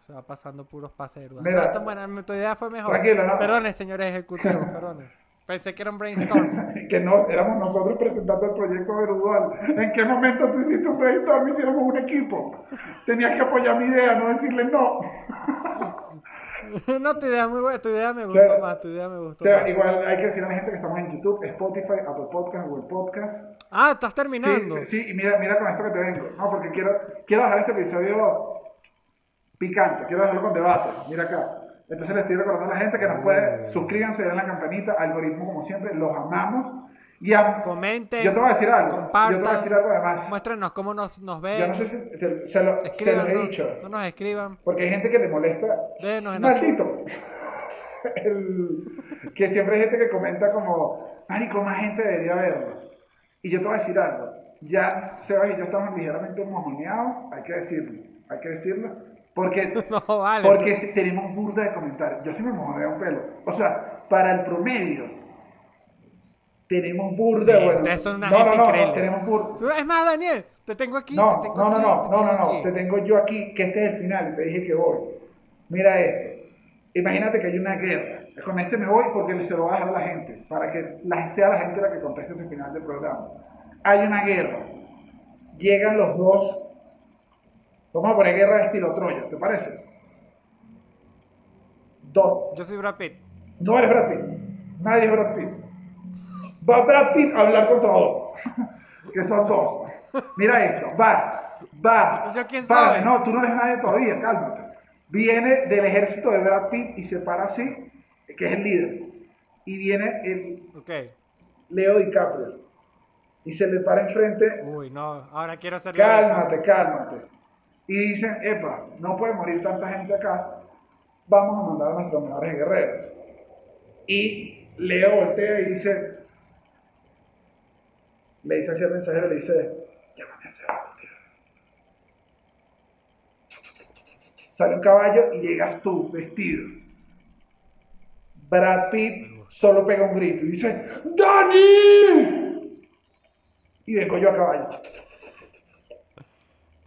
se va pasando puros pases de. Mira. No, esta buena, tu idea fue mejor. Tranquilo, no. Perdone, señores ejecutivos, perdone. Pensé que era un brainstorm. que no éramos nosotros presentando el proyecto Verudual. ¿En qué momento tú hiciste un brainstorm hiciéramos un equipo? Tenías que apoyar mi idea, no decirle no. no, tu idea es muy buena, tu idea me O gustó sea, más, tu idea me O gustó sea, más. igual hay que decirle a la gente que estamos en YouTube, Spotify, Apple Podcast, Google Podcast. Ah, estás Sí, terminando. sí, y mira, mira con esto que te vengo. No, porque quiero, quiero dejar este episodio picante, quiero dejarlo con debate. Mira acá. Entonces le estoy recordando a la gente que nos puede, suscríbanse, den la campanita, algoritmo como siempre, los amamos. Y a- Comenten, yo te voy a decir algo, compartan, yo te voy a decir algo además. Muéstrenos cómo nos, nos ven. Yo no sé si te- se, lo, se los he dicho, no nos escriban. porque hay gente que le molesta. Déjenos en Maldito. El- que siempre hay gente que comenta como, Marico, más gente debería verlo. Y yo te voy a decir algo. Ya Sebas y yo estamos ligeramente mojoneados, hay que decirlo, hay que decirlo. Porque, No, vale. porque si tenemos burda de comentarios. Yo sí me mojoneo un pelo. O sea, para el promedio, tenemos burda Sí, de ustedes son una no, gente no, tenemos burda. Es más, Daniel, te tengo aquí. No, te tengo no, no, aquí, no, te no, no, no, te tengo yo aquí, que este es el final, te dije que voy. Mira esto. Imagínate que hay una guerra. Con este me voy porque se lo voy a dejar a la gente, para que sea la gente la que conteste este final del programa. Hay una guerra. Llegan los dos. Vamos a poner guerra de estilo Troya, ¿te parece? Dos. Yo soy Brad Pitt. No eres Brad Pitt. Nadie es Brad Pitt. Va Brad Pitt a hablar contra dos. que son dos. Mira esto. Va. Va. ¿Y yo quién Párame. soy? No, tú no eres nadie todavía. Cálmate. Viene del ejército de Brad Pitt y se para así, que es el líder. Y viene el Ok. Leo DiCaprio. Y se le para enfrente. Uy, no. Ahora quiero hacer Cálmate, cálmate. Y dicen, epa, no puede morir tanta gente acá, vamos a mandar a nuestros mejores guerreros. Y Leo voltea y dice, le dice así al mensajero, le dice, llámame a Gutiérrez. Sale un caballo y llegas tú, vestido. Brad Pitt solo pega un grito y dice, ¡Dani! Y vengo yo a caballo.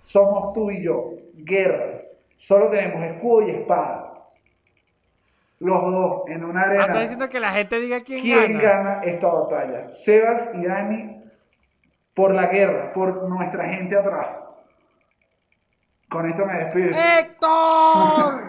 Somos tú y yo, guerra. Solo tenemos escudo y espada. Los dos en una Ah, arena. estás diciendo que la gente diga quién, ¿Quién gana. gana esta batalla? Sebas y Dani por la guerra, por nuestra gente atrás. Con esto me despido. ¡Héctor!